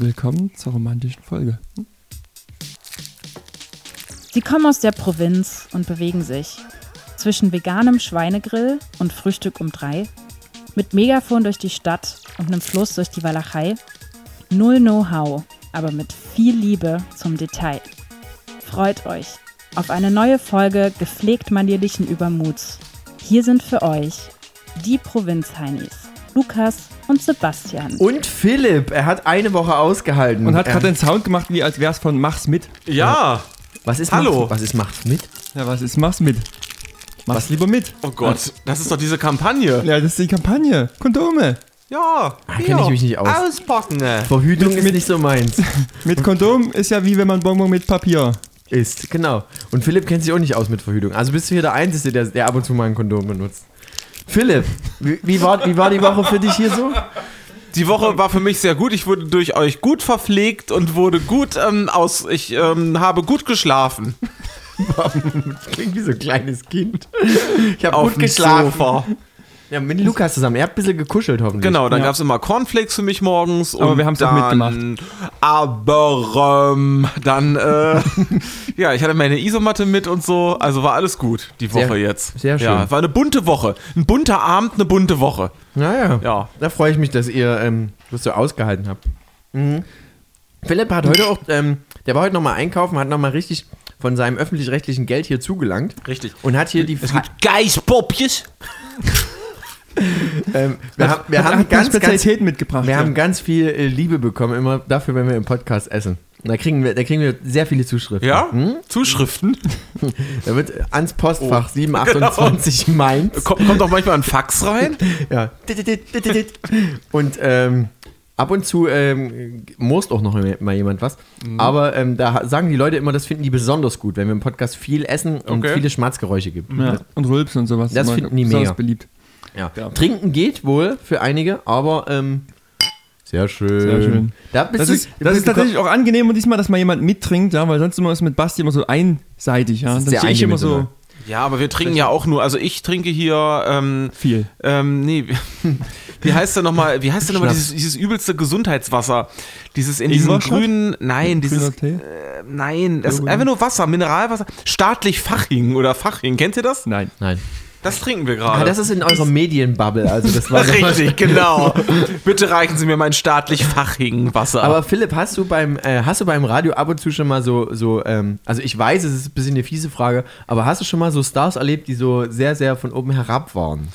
Willkommen zur romantischen Folge. Sie kommen aus der Provinz und bewegen sich zwischen veganem Schweinegrill und Frühstück um drei, mit Megafon durch die Stadt und einem Fluss durch die Walachei. Null Know-how, aber mit viel Liebe zum Detail. Freut euch auf eine neue Folge gepflegt manierlichen Übermuts. Hier sind für euch die Provinzheinis, Lukas und Sebastian. Und Philipp, er hat eine Woche ausgehalten. Und hat er, gerade den Sound gemacht, wie als wäre es von Mach's mit. Ja. was ist Hallo. Macht, was ist Macht mit? Ja, was ist Mach's mit? Mach's lieber mit. Oh Gott, das ist doch diese Kampagne. Ja, das ist die Kampagne. Kondome. Ja. Ah, kenn ich mich nicht aus. Auspacken. Verhütung Mit- ist mit- nicht so meins. Mit Kondom ist ja wie wenn man Bonbon mit Papier. ist, genau. Und Philipp kennt sich auch nicht aus mit Verhütung. Also bist du hier der Einzige, der, der ab und zu mal ein Kondom benutzt. Philipp, wie, wie, war, wie war die Woche für dich hier so? Die Woche war für mich sehr gut. Ich wurde durch euch gut verpflegt und wurde gut ähm, aus. Ich ähm, habe gut geschlafen. Klingt wie so ein kleines Kind. Ich habe gut geschlafen. Sofa. Ja, mit Lukas zusammen. Er hat ein bisschen gekuschelt hoffentlich. Genau, dann Ja. gab es immer Cornflakes für mich morgens. Aber und wir haben's auch dann, mitgemacht. Aber ähm, dann, äh, ja, ich hatte meine Isomatte mit und so. Also war alles gut die Woche Sehr- jetzt. sehr schön. Ja, war eine bunte Woche. Ein bunter Abend, eine bunte Woche. Naja. Ja. Da freue ich mich, dass ihr ähm, das so ausgehalten habt. Mhm. Philipp hat heute auch, ähm, der war heute nochmal einkaufen, hat nochmal richtig von seinem öffentlich-rechtlichen Geld hier zugelangt. Richtig. Und hat hier die Es gibt Geißpopjes. ähm, wir, haben, wir Hat- haben hat ganz, ganz, Spezialitäten mitgebracht. wir ja. haben ganz viel äh, Liebe bekommen, immer dafür, wenn wir im Podcast essen. Da kriegen wir, da kriegen wir sehr viele Zuschriften. Ja? Hm? Zuschriften. Da wird ans Postfach Oh. 728 Mainz. Kommt, kommt auch manchmal ein Fax rein. Ja. Und ähm, ab und zu ähm, most auch noch mal jemand was. Mhm. Aber ähm, da sagen die Leute immer, das finden die besonders gut, wenn wir im Podcast viel essen und Okay. viele Schmatzgeräusche gibt. ja. Und Rülpsen und sowas. Das finden die besonders mega. beliebt. Ja. Ja. Trinken geht wohl für einige, aber ähm, sehr schön. Sehr schön. Da bist Das du- ist, das ist tatsächlich auch angenehm und diesmal, dass mal jemand mittrinkt, ja, weil sonst immer ist mit Basti immer so einseitig, ja. Das ist sehr ich immer so. Ja, aber wir trinken ja auch nur, also ich trinke hier, ähm, viel. ähm, nee, wie heißt denn nochmal, wie heißt denn nochmal dieses, dieses übelste Gesundheitswasser? Dieses in diesem grünen, nein, dieses, Grüner Tee? äh, nein, das ist einfach nur Wasser, Mineralwasser, staatlich Faching oder Faching, kennt ihr das? Nein. Nein. Das trinken wir Ah, gerade. das ist in eurer Medienbubble, also das war Richtig, genau. Bitte reichen Sie mir mein staatlich Faching Wasser. Aber Philipp, hast du beim äh, hast du beim Radio ab und zu schon mal so so ähm, also ich weiß, es ist ein bisschen eine fiese Frage, aber hast du schon mal so Stars erlebt, die so sehr sehr von oben herab waren?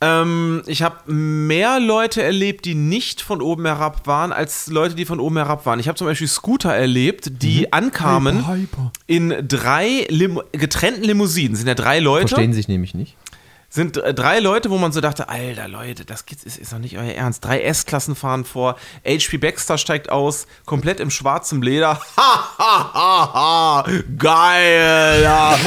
Ähm, ich habe mehr Leute erlebt, die nicht von oben herab waren, als Leute, die von oben herab waren. Ich habe zum Beispiel Scooter erlebt, die ankamen Hyper. in drei Lim getrennten Limousinen. Sind ja drei Leute. Verstehen sich nämlich nicht. Sind äh, drei Leute, wo man so dachte, Alter Leute, das ist, ist doch nicht euer Ernst. Drei S-Klassen fahren vor, HP Baxter steigt aus, komplett im schwarzen Leder. Ha, ha, ha, ha. Geil, ja.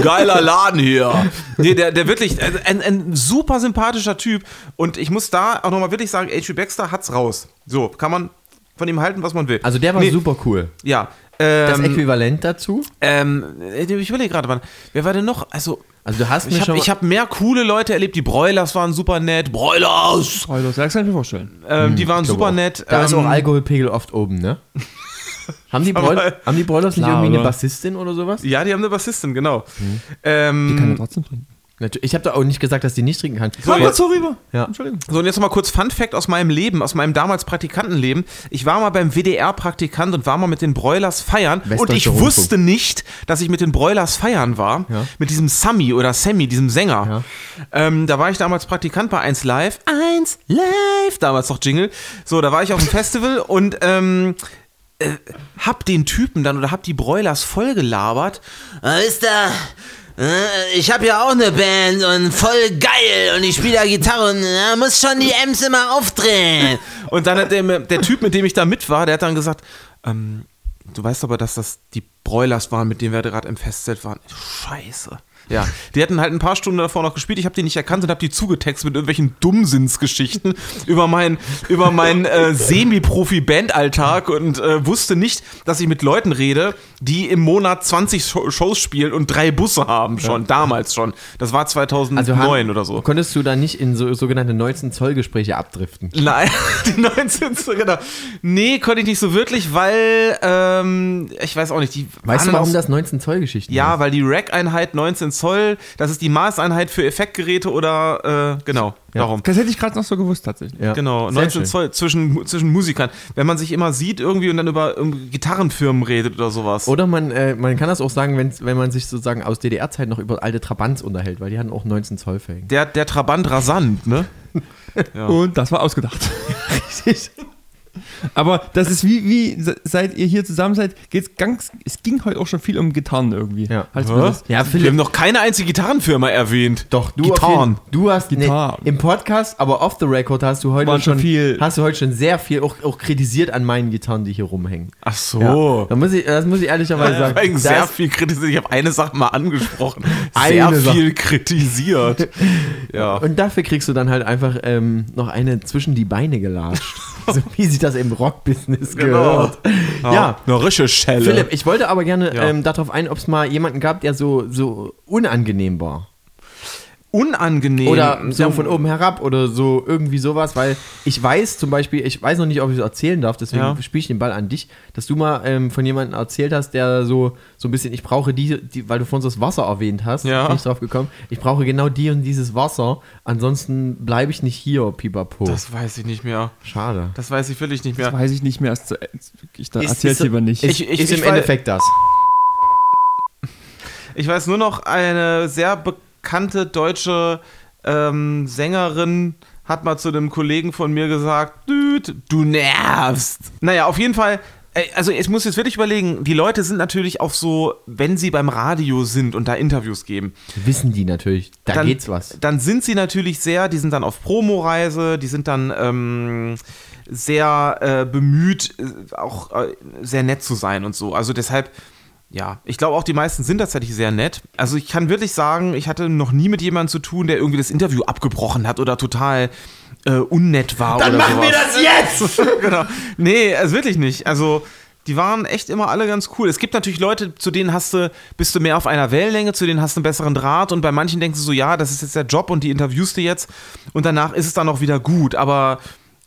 Geiler Laden hier. Nee, der, der wirklich, äh, ein, ein super sympathischer Typ. Und ich muss da auch nochmal wirklich sagen, HP Baxter hat's raus. So, kann man von ihm halten, was man will. Also der war Nee, super cool. Ja. Das Ähm, Äquivalent dazu? ähm, ich überlege gerade, wann- wer war denn noch? Also, Also du hast mir ich schon habe mal- ich hab mehr coole Leute erlebt. Die Broilers waren super nett. Broilers! Alter, das kann ich mir vorstellen. Ähm, die waren Ich glaube super auch. nett. Da ist ähm, auch Alkoholpegel oft oben, ne? haben, die Broil haben die Broilers nicht Klar, irgendwie eine Bassistin oder sowas? Ja, die haben eine Bassistin, genau. Mhm. Ähm, Die kann ja trotzdem trinken. Natürlich. Ich habe da auch nicht gesagt, dass die nicht trinken kann. So, jetzt- so rüber. Ja. Entschuldigung. so, und jetzt nochmal kurz Fun Fact aus meinem Leben, aus meinem damals Praktikantenleben. Ich war mal beim WDR-Praktikant und war mal mit den Broilers feiern. Und ich Rundfunk. wusste nicht, dass ich mit den Broilers feiern war. Ja. Mit diesem Sammy oder Sammy, diesem Sänger. Ja. Ähm, da war ich damals Praktikant bei 1 Live. 1 Live, damals noch Jingle. So, da war ich auf dem Festival und ähm, äh, hab den Typen dann oder hab die Broilers voll gelabert. Äh, Ist da. Äh, Ich habe ja auch eine Band und voll geil und ich spiele da Gitarre und da muss schon die Ems immer aufdrehen. Und dann hat der, der Typ, mit dem ich da mit war, der hat dann gesagt, ähm, du weißt aber, dass das die Broilers waren, mit denen wir gerade im Festzelt waren. Scheiße. Ja, die hatten halt ein paar Stunden davor noch gespielt. Ich habe die nicht erkannt und habe die zugetextet mit irgendwelchen Dummsinnsgeschichten über meinen über meinen äh, Semi-Profi-Bandalltag und äh, wusste nicht, dass ich mit Leuten rede, die im Monat 20 Sho- Shows spielen und drei Busse haben schon, damals schon. Das war 2009 Also haben- oder so. Konntest du da nicht in so sogenannte 19 Zoll Gespräche abdriften? Nein, die 19. genau. Nee, konnte ich nicht so wirklich, weil, ähm, ich weiß auch nicht, die Weißt du, warum das 19 Zoll Geschichten Ja, ist? weil die Rack-Einheit 19 Zoll, das ist die Maßeinheit für Effektgeräte oder, äh, genau, Ja. darum. Das hätte ich gerade noch so gewusst, tatsächlich. Ja. Genau, Sehr 19 schön. Zoll zwischen, zwischen Musikern. Wenn man sich immer sieht irgendwie und dann über Gitarrenfirmen redet oder sowas. Oder man, äh, man kann das auch sagen, wenn, wenn man sich sozusagen aus DDR-Zeit noch über alte Trabants unterhält, weil die hatten auch 19 Zoll Felgen. Der, der Trabant rasant, ne? Ja. Und das war ausgedacht. Richtig. Aber das ist wie, wie se- seit ihr hier zusammen seid, geht's ganz, es ging heute auch schon viel um Gitarren irgendwie. Ja. Das, Ja, Wir haben noch keine einzige Gitarrenfirma erwähnt. Doch, du, Gitarren. jeden- du hast Gitarren. Nee, im Podcast, aber off the record hast du heute Waren schon schon viel- hast du heute schon sehr viel auch, auch kritisiert an meinen Gitarren, die hier rumhängen. Ach so. Da muss ich, das muss ich ehrlicherweise sagen. Deswegen Da sehr viel kritisiert. Ich habe eine Sache mal angesprochen. Sehr Eine Sache. viel kritisiert. ja. Und dafür kriegst du dann halt einfach ähm, noch eine zwischen die Beine gelatscht. so wie sich das im Rockbusiness Genau. gehört. Ja. Eine rische Schelle. Philipp, ich wollte aber gerne Ja. ähm, darauf ein, ob es mal jemanden gab, der so, so unangenehm war. Unangenehm. Oder so Ja, von oben herab oder so irgendwie sowas, weil ich weiß zum Beispiel, ich weiß noch nicht, ob ich es erzählen darf, deswegen Ja. spiele ich den Ball an dich, dass du mal ähm, von jemandem erzählt hast, der so, so ein bisschen, ich brauche die, die weil du vorhin so das Wasser erwähnt hast, Ja. bin ich drauf gekommen, ich brauche genau die und dieses Wasser, ansonsten bleibe ich nicht hier, pipapo. Das weiß ich nicht mehr. Schade. Das weiß ich wirklich nicht das mehr. weiß ich nicht mehr. Erst zu, ich da erzähl's ist- lieber nicht. Ist, Ich- ich- ist ich im Endeffekt das. Ich weiß nur noch, eine sehr bekannte deutsche ähm, Sängerin hat mal zu einem Kollegen von mir gesagt, Dude, du nervst. Naja, auf jeden Fall, äh, also ich muss jetzt wirklich überlegen, die Leute sind natürlich auch so, wenn sie beim Radio sind und da Interviews geben, Wissen die natürlich, da dann, geht's was. Dann sind sie natürlich sehr, die sind dann auf Promoreise, die sind dann ähm, sehr äh, bemüht, äh, auch äh, sehr nett zu sein und so. Also deshalb, ja, ich glaube auch die meisten sind tatsächlich sehr nett. Also ich kann wirklich sagen, ich hatte noch nie mit jemandem zu tun, der irgendwie das Interview abgebrochen hat oder total äh, unnett war oder sowas. das jetzt! genau. Nee, also wirklich nicht. Also, die waren echt immer alle ganz cool. Es gibt natürlich Leute, zu denen hast du, bist du mehr auf einer Wellenlänge, zu denen hast du einen besseren Draht und bei manchen denkst du so, ja, das ist jetzt der Job und die interviewst du jetzt und danach ist es dann auch wieder gut, aber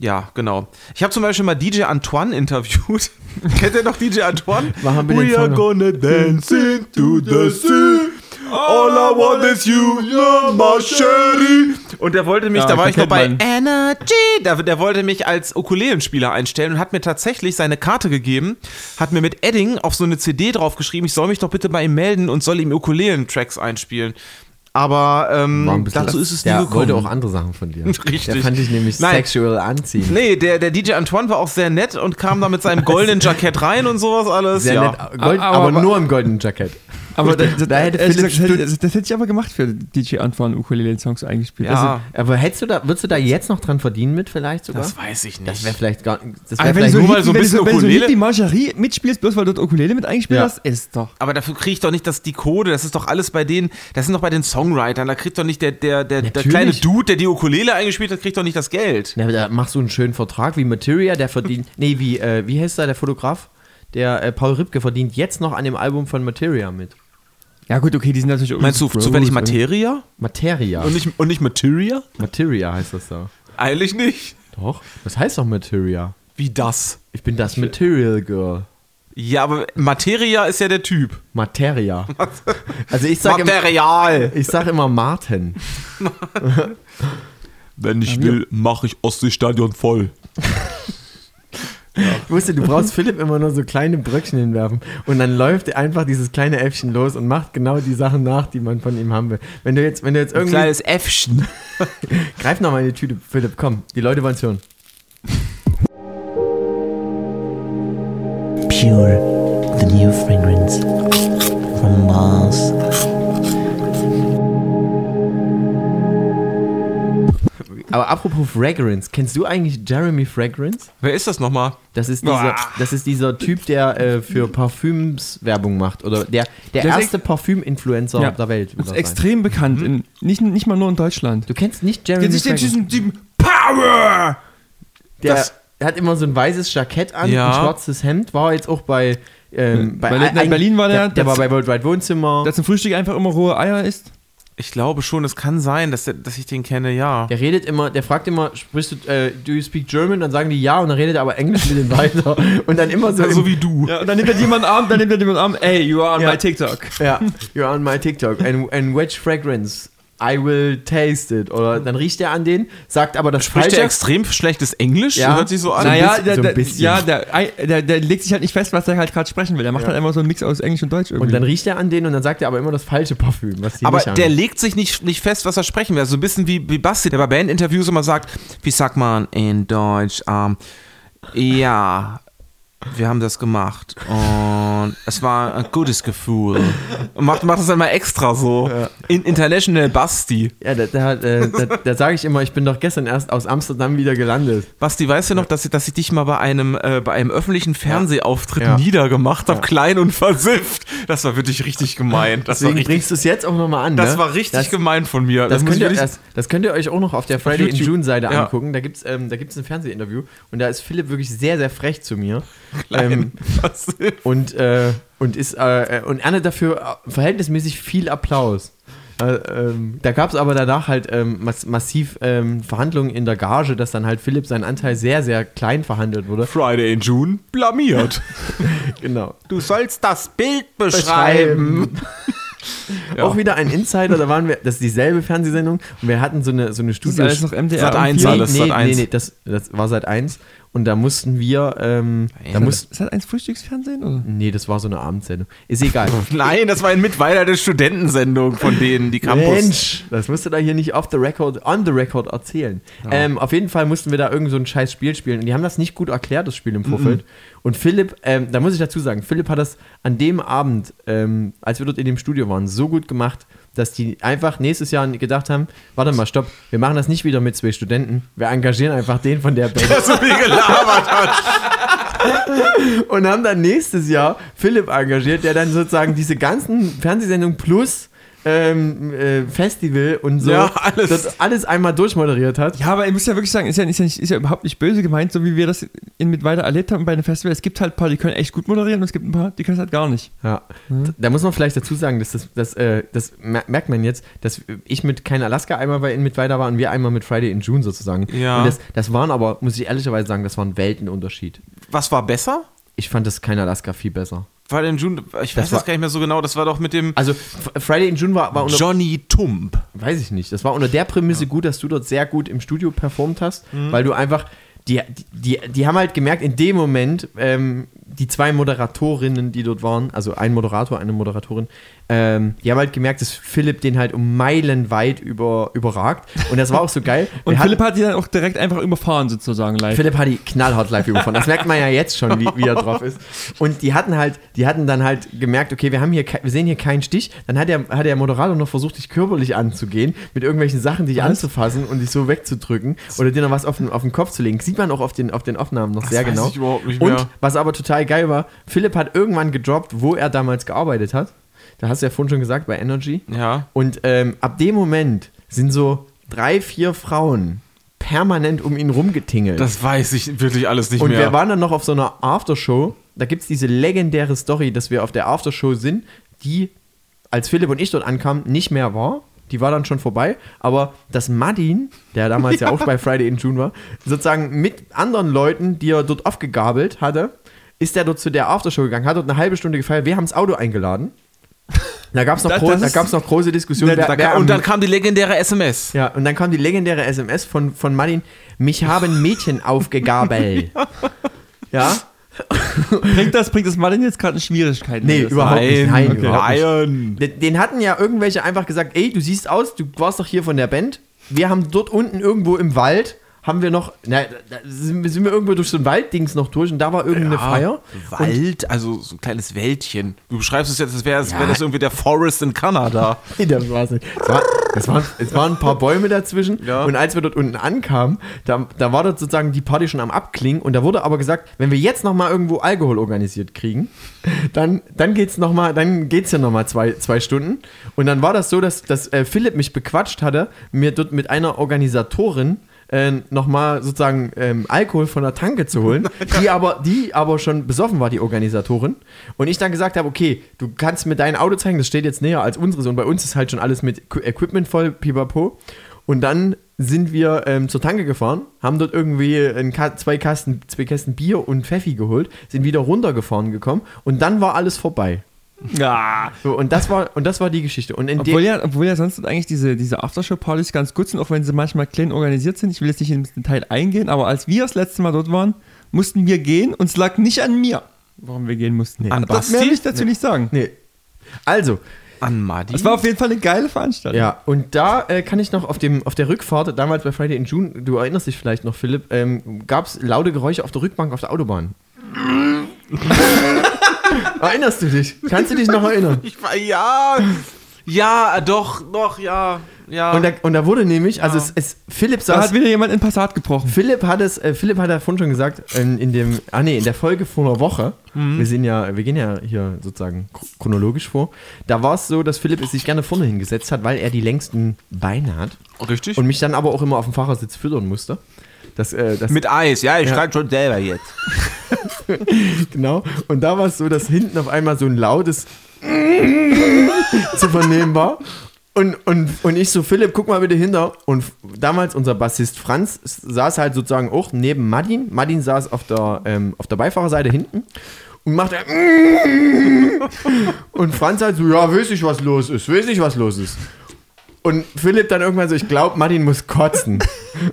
ja, genau. Ich habe zum Beispiel mal DJ Antoine interviewt. Kennt ihr noch DJ Antoine? Machen wir We are gonna dance into the sea. All I want is you, you're my sherry. Und der wollte mich, Ja, da war ich noch bei man. Energy. Der, der wollte mich als Ukulelenspieler einstellen und hat mir tatsächlich seine Karte gegeben, hat mir mit Edding auf so eine CD draufgeschrieben, ich soll mich doch bitte bei ihm melden und soll ihm Ukulelen-Tracks einspielen. Aber ähm, War ein bisschen- dazu ist es nie der gekommen. wollte auch andere Sachen von dir. Richtig. Der fand ich nämlich Nein. sexual anziehend. Nee, der, der DJ Antoine war auch sehr nett und kam da mit seinem goldenen Jackett rein und sowas alles. Sehr ja. nett, Gold, Aber- aber, aber- nur im goldenen Jackett. Aber da, da, Da hätte Philipp gesagt, hätte, Stütz- das, das hätte ich aber gemacht für DJ Antoine Ukulele-Songs eingespielt. Also, Ja, Aber hättest du da, würdest du da jetzt noch dran verdienen mit vielleicht sogar? das weiß ich nicht. Das wäre vielleicht gar das Aber wär wenn du vielleicht so nur mal so ein wenn du bisschen wenn du so Ukulele- wie Margerie mitspielst, bloß weil du dort Ukulele mit eingespielt Ja. hast, ist doch. Aber dafür kriege ich doch nicht das, die Code, das ist doch alles bei denen, das sind doch bei den Songwritern, da kriegt doch nicht der, der, der, der kleine Dude, der die Ukulele eingespielt hat, kriegt doch nicht das Geld. Ja, aber da machst du einen schönen Vertrag wie Materia, der verdient. nee, wie, äh, wie heißt da der Fotograf? Der äh, Paul Ripke verdient jetzt noch an dem Album von Materia mit. Ja, gut, okay, die sind natürlich irgendwie Meinst du so zufällig Materia? Materia. Und nicht, und nicht Materia? Materia heißt das da. Eigentlich nicht. Doch. Das heißt doch Materia. Wie das? Ich bin das Material Girl. Ja, aber Materia ist ja der Typ. Materia. Also ich sag, Material. ich sag immer Martin. Wenn ich will, mache ich Ostseestadion voll. Ich wusste, du brauchst Philipp immer nur so kleine Bröckchen hinwerfen und dann läuft einfach dieses kleine Äffchen los und macht genau die Sachen nach, die man von ihm haben will. Wenn du jetzt, wenn du jetzt Ein irgendwie. kleines Äffchen. Greif noch mal in die Tüte, Philipp, komm. Die Leute wollen es hören. Pure, the new fragrance from Mars. Aber apropos Fragrance, kennst du eigentlich Jeremy Fragrance? Wer ist das nochmal? Das ist dieser, das ist dieser Typ, der äh, für Parfüms Werbung macht. Oder der, der, Der ist erste Parfüm-Influencer Ja. der Welt. Das ist er sein. extrem bekannt, in, nicht, nicht mal nur in Deutschland. Du kennst nicht Jeremy Jetzt ist der Fragrance? diesen Typen Power! Der Das- hat immer so ein weißes Jackett an, Ja. ein schwarzes Hemd, war jetzt auch bei, ähm, Bei Late Night ein- Berlin war der, Der, der war das- bei World Wide Wohnzimmer. Der zum Frühstück einfach immer rohe Eier isst. Ich glaube schon, es kann sein, dass, der, dass ich den kenne, ja. Der redet immer, der fragt immer, sprichst du, äh, do you speak German? Dann sagen die ja und dann redet er aber Englisch mit denen weiter. Und dann immer so, so im- wie du. Ja, und dann nimmt er jemanden Arm, dann nimmt er jemanden Arm, ey, you are on Ja. my TikTok. ja, you're on my TikTok. And, and which fragrance? I will taste it. Oder dann riecht er an den, sagt aber das Spricht der Falsche. extrem schlechtes Englisch? Ja. Hört sich so an. Naja, der, so ein der, bisschen. ja, der, der, der legt sich halt nicht fest, was er halt gerade sprechen will. Er macht Ja. halt einfach so einen Mix aus Englisch und Deutsch irgendwie. Und dann riecht er an den und dann sagt er aber immer das falsche Parfüm. Was die Aber der legt sich nicht, nicht fest, was er sprechen will. So ein bisschen wie, wie Basti, der bei Bandinterviews immer sagt, wie sagt man in Deutsch, ähm, ja, wir haben das gemacht und es war ein gutes Gefühl. Macht, macht das dann mal extra so. In International Basti. Ja, da, da, äh, da, da sage ich immer, ich bin doch gestern erst aus Amsterdam wieder gelandet. Basti, weißt du noch, dass ich, dass ich dich mal bei einem, äh, bei einem öffentlichen Fernsehauftritt Ja. niedergemacht habe, klein und versifft? Das war wirklich richtig gemein. Das war Deswegen richtig, bringst du es jetzt auch nochmal an. das ne? war richtig Das- gemein von mir. Das, muss könnt ihr, das, das könnt ihr euch auch noch auf der Friday in. June Seite Ja. angucken. Da gibt es ähm, da gibt's ein Fernsehinterview und da ist Philipp wirklich sehr, sehr frech zu mir. Ähm, und, äh, und, ist, äh, und erntet dafür äh, verhältnismäßig viel Applaus. Äh, ähm, da gab es aber danach halt ähm, mass massiv ähm, Verhandlungen in der Gage, dass dann halt Philipp seinen Anteil sehr, sehr klein verhandelt wurde. Friday in June blamiert. Genau. Du sollst das Bild Ja. Auch wieder ein Insider, da waren wir, das ist dieselbe Fernsehsendung und wir hatten so eine, so eine das ist alles noch MDR. Sat. und eins vier. alles. nee, Sat. nee, nee, das, das war seit 1 und da mussten wir, ähm, da Nein. muss, Ist das eins Frühstücksfernsehen? Oder? nee, das war so eine Abendsendung. Ist egal. Nein, das war ein Mitweiler der Studentensendung von denen, die Campus. Mensch, das musst du da hier nicht off the record, on the record erzählen. Ähm, auf jeden Fall mussten wir da irgend so ein scheiß Spiel spielen und die haben das nicht gut erklärt, das Spiel im Vorfeld. Und Philipp, ähm, da muss ich dazu sagen, Philipp hat das an dem Abend, ähm, als wir dort in dem Studio waren, so gut gemacht, dass die einfach nächstes Jahr gedacht haben, warte mal, stopp, wir machen das nicht wieder mit zwei Studenten, wir engagieren einfach den von der Band. so viel gelabert hat. und haben dann nächstes Jahr Philipp engagiert, der dann sozusagen diese ganzen Fernsehsendungen plus ähm, äh, Festival und so Ja, alles. das alles einmal durchmoderiert hat. Ja, aber ich muss ja wirklich sagen, ist ja, ist, ja nicht, ist ja überhaupt nicht böse gemeint, so wie wir das in mit weiter erlebt haben bei einem Festival. Es gibt halt ein paar, die können echt gut moderieren und es gibt ein paar, die können es halt gar nicht. Ja. Da muss man vielleicht dazu sagen, dass das, das, äh, das mer- merkt man jetzt, dass ich mit kein Alaska einmal bei in mit weiter war und wir einmal mit Friday in June sozusagen. Ja. Und das, das waren aber, muss ich ehrlicherweise sagen, das war ein Weltenunterschied. Was war besser? Ich fand das kein Alaska viel besser. War denn June, ich Das weiß war- das gar nicht mehr so genau, das war doch mit dem Also Friday in June war, war unter, Johnny Tump. weiß ich nicht, das war unter der Prämisse gut, dass du dort sehr gut im Studio performt hast, weil du einfach, die, die, die haben halt gemerkt, in dem Moment, ähm, die zwei Moderatorinnen, die dort waren, also ein Moderator, eine Moderatorin, ähm, die haben halt gemerkt, dass Philipp den halt um Meilen weit über, überragt. Und das war auch so geil. Und Philipp hat die dann auch direkt einfach überfahren, sozusagen live. Philipp hat die knallhart live überfahren. Das merkt man ja jetzt schon, wie, wie er drauf ist. Und die hatten halt, die hatten dann halt gemerkt, okay, wir haben hier, wir sehen hier keinen Stich. Dann hat der, hat der Moderator noch versucht, dich körperlich anzugehen, mit irgendwelchen Sachen dich anzufassen und dich so wegzudrücken oder dir noch was auf den, auf den Kopf zu legen. Sieht man auch auf den, auf den Aufnahmen noch sehr weiß genau. ich überhaupt nicht mehr. Und was aber total geil war, Philipp hat irgendwann gedroppt, wo er damals gearbeitet hat. Da hast du ja vorhin schon gesagt, bei Energy. Ja. Und ähm, ab dem Moment sind so drei, vier Frauen permanent um ihn rumgetingelt. Das weiß ich wirklich alles nicht und mehr. wir waren dann noch auf so einer Aftershow. Da gibt es diese legendäre Story, dass wir auf der Aftershow sind, die, als Philipp und ich dort ankamen, nicht mehr war. Die war dann schon vorbei. Aber dass Madin, der damals ja. auch bei Friday in June war, sozusagen mit anderen Leuten, die er dort aufgegabelt hatte, ist er dort zu der Aftershow gegangen, hat dort eine halbe Stunde gefeiert. Wir haben das Auto eingeladen. Da gab es noch, Das- gro das da ist- gab's noch große Diskussionen. da wer- wer kam, am- und dann kam die legendäre SMS. ja, und dann kam die legendäre SMS von, von Martin, mich haben Mädchen aufgegabelt. ja? Bringt das, bringt das Martin jetzt gerade in Schwierigkeiten? Nee, überhaupt nicht. Nein, okay. überhaupt nicht. Nein. Den, den hatten ja irgendwelche einfach gesagt, ey, du siehst aus, du warst doch hier von der Band. Wir haben dort unten irgendwo im Wald, haben wir noch, na, da sind, wir- sind wir irgendwo durch so ein Walddings noch durch und da war irgendeine Feier. Wald, also so ein kleines Wäldchen. Du beschreibst es jetzt, als wäre als wär das irgendwie der Forest in Kanada. Nee, das war's nicht. Es, war, es, waren, es waren ein paar Bäume dazwischen Ja. und als wir dort unten ankamen, da, da war dort sozusagen die Party schon am Abklingen und da wurde aber gesagt, wenn wir jetzt nochmal irgendwo Alkohol organisiert kriegen, dann, dann geht's noch mal, dann geht's ja nochmal zwei, zwei Stunden und dann war das so, dass, dass äh, Philipp mich bequatscht hatte, mir dort mit einer Organisatorin äh, nochmal sozusagen ähm, Alkohol von der Tanke zu holen, die aber, die aber schon besoffen war, die Organisatorin. Und ich dann gesagt habe, okay, du kannst mir dein Auto zeigen, das steht jetzt näher als unseres und bei uns ist halt schon alles mit Equ- Equipment voll, pipapo. Und dann sind wir ähm, zur Tanke gefahren, haben dort irgendwie Ka zwei, Kasten, zwei Kästen Bier und Pfeffi geholt, sind wieder runtergefahren gekommen und dann war alles vorbei. Ja. So, und, das war, und das war die Geschichte. Und in Obwohl ja, obwohl ja sonst eigentlich diese, diese Aftershow-Partys ganz gut sind, auch wenn sie manchmal klein organisiert sind. Ich will jetzt nicht ins Detail eingehen, aber als wir das letzte Mal dort waren, mussten wir gehen und es lag nicht an mir, warum wir gehen mussten. An das mehr Basti? will ich dazu nicht sagen. nee. Also, An Madi. Es war auf jeden Fall eine geile Veranstaltung. Ja, und da äh, kann ich noch auf, dem, auf der Rückfahrt, damals bei Friday in June, du erinnerst dich vielleicht noch, Philipp, ähm, gab es laute Geräusche auf der Rückbank auf der Autobahn. Erinnerst du dich? Kannst du dich noch erinnern? ich war, ja, ja, doch, doch, ja, ja. Und da, und da wurde nämlich, also es, es Philipp Da saß, hat wieder jemand in Passat gebrochen. Philipp hat es, äh, Philipp hat ja vorhin schon gesagt, in, in dem, ah nee, in der Folge vor einer Woche, wir sind ja, wir gehen ja hier sozusagen chro- chronologisch vor, da war es so, dass Philipp es sich gerne vorne hingesetzt hat, weil er die längsten Beine hat Richtig? und mich dann aber auch immer auf dem Fahrersitz füttern musste. Das, äh, das, mit Eis, ja, ich Ja. schreibe schon selber jetzt. Genau. Und da war es so, dass hinten auf einmal so ein lautes zu vernehmen war. Und, und, und ich so, Philipp, guck mal bitte hinter. Und damals unser Bassist Franz saß halt sozusagen auch neben Madin. Madin saß auf der, ähm, auf der Beifahrerseite hinten und machte und Franz halt so, ja, weiß ich, was los ist, weiß ich, was los ist. Und Philipp dann irgendwann so, ich glaube, Martin muss kotzen.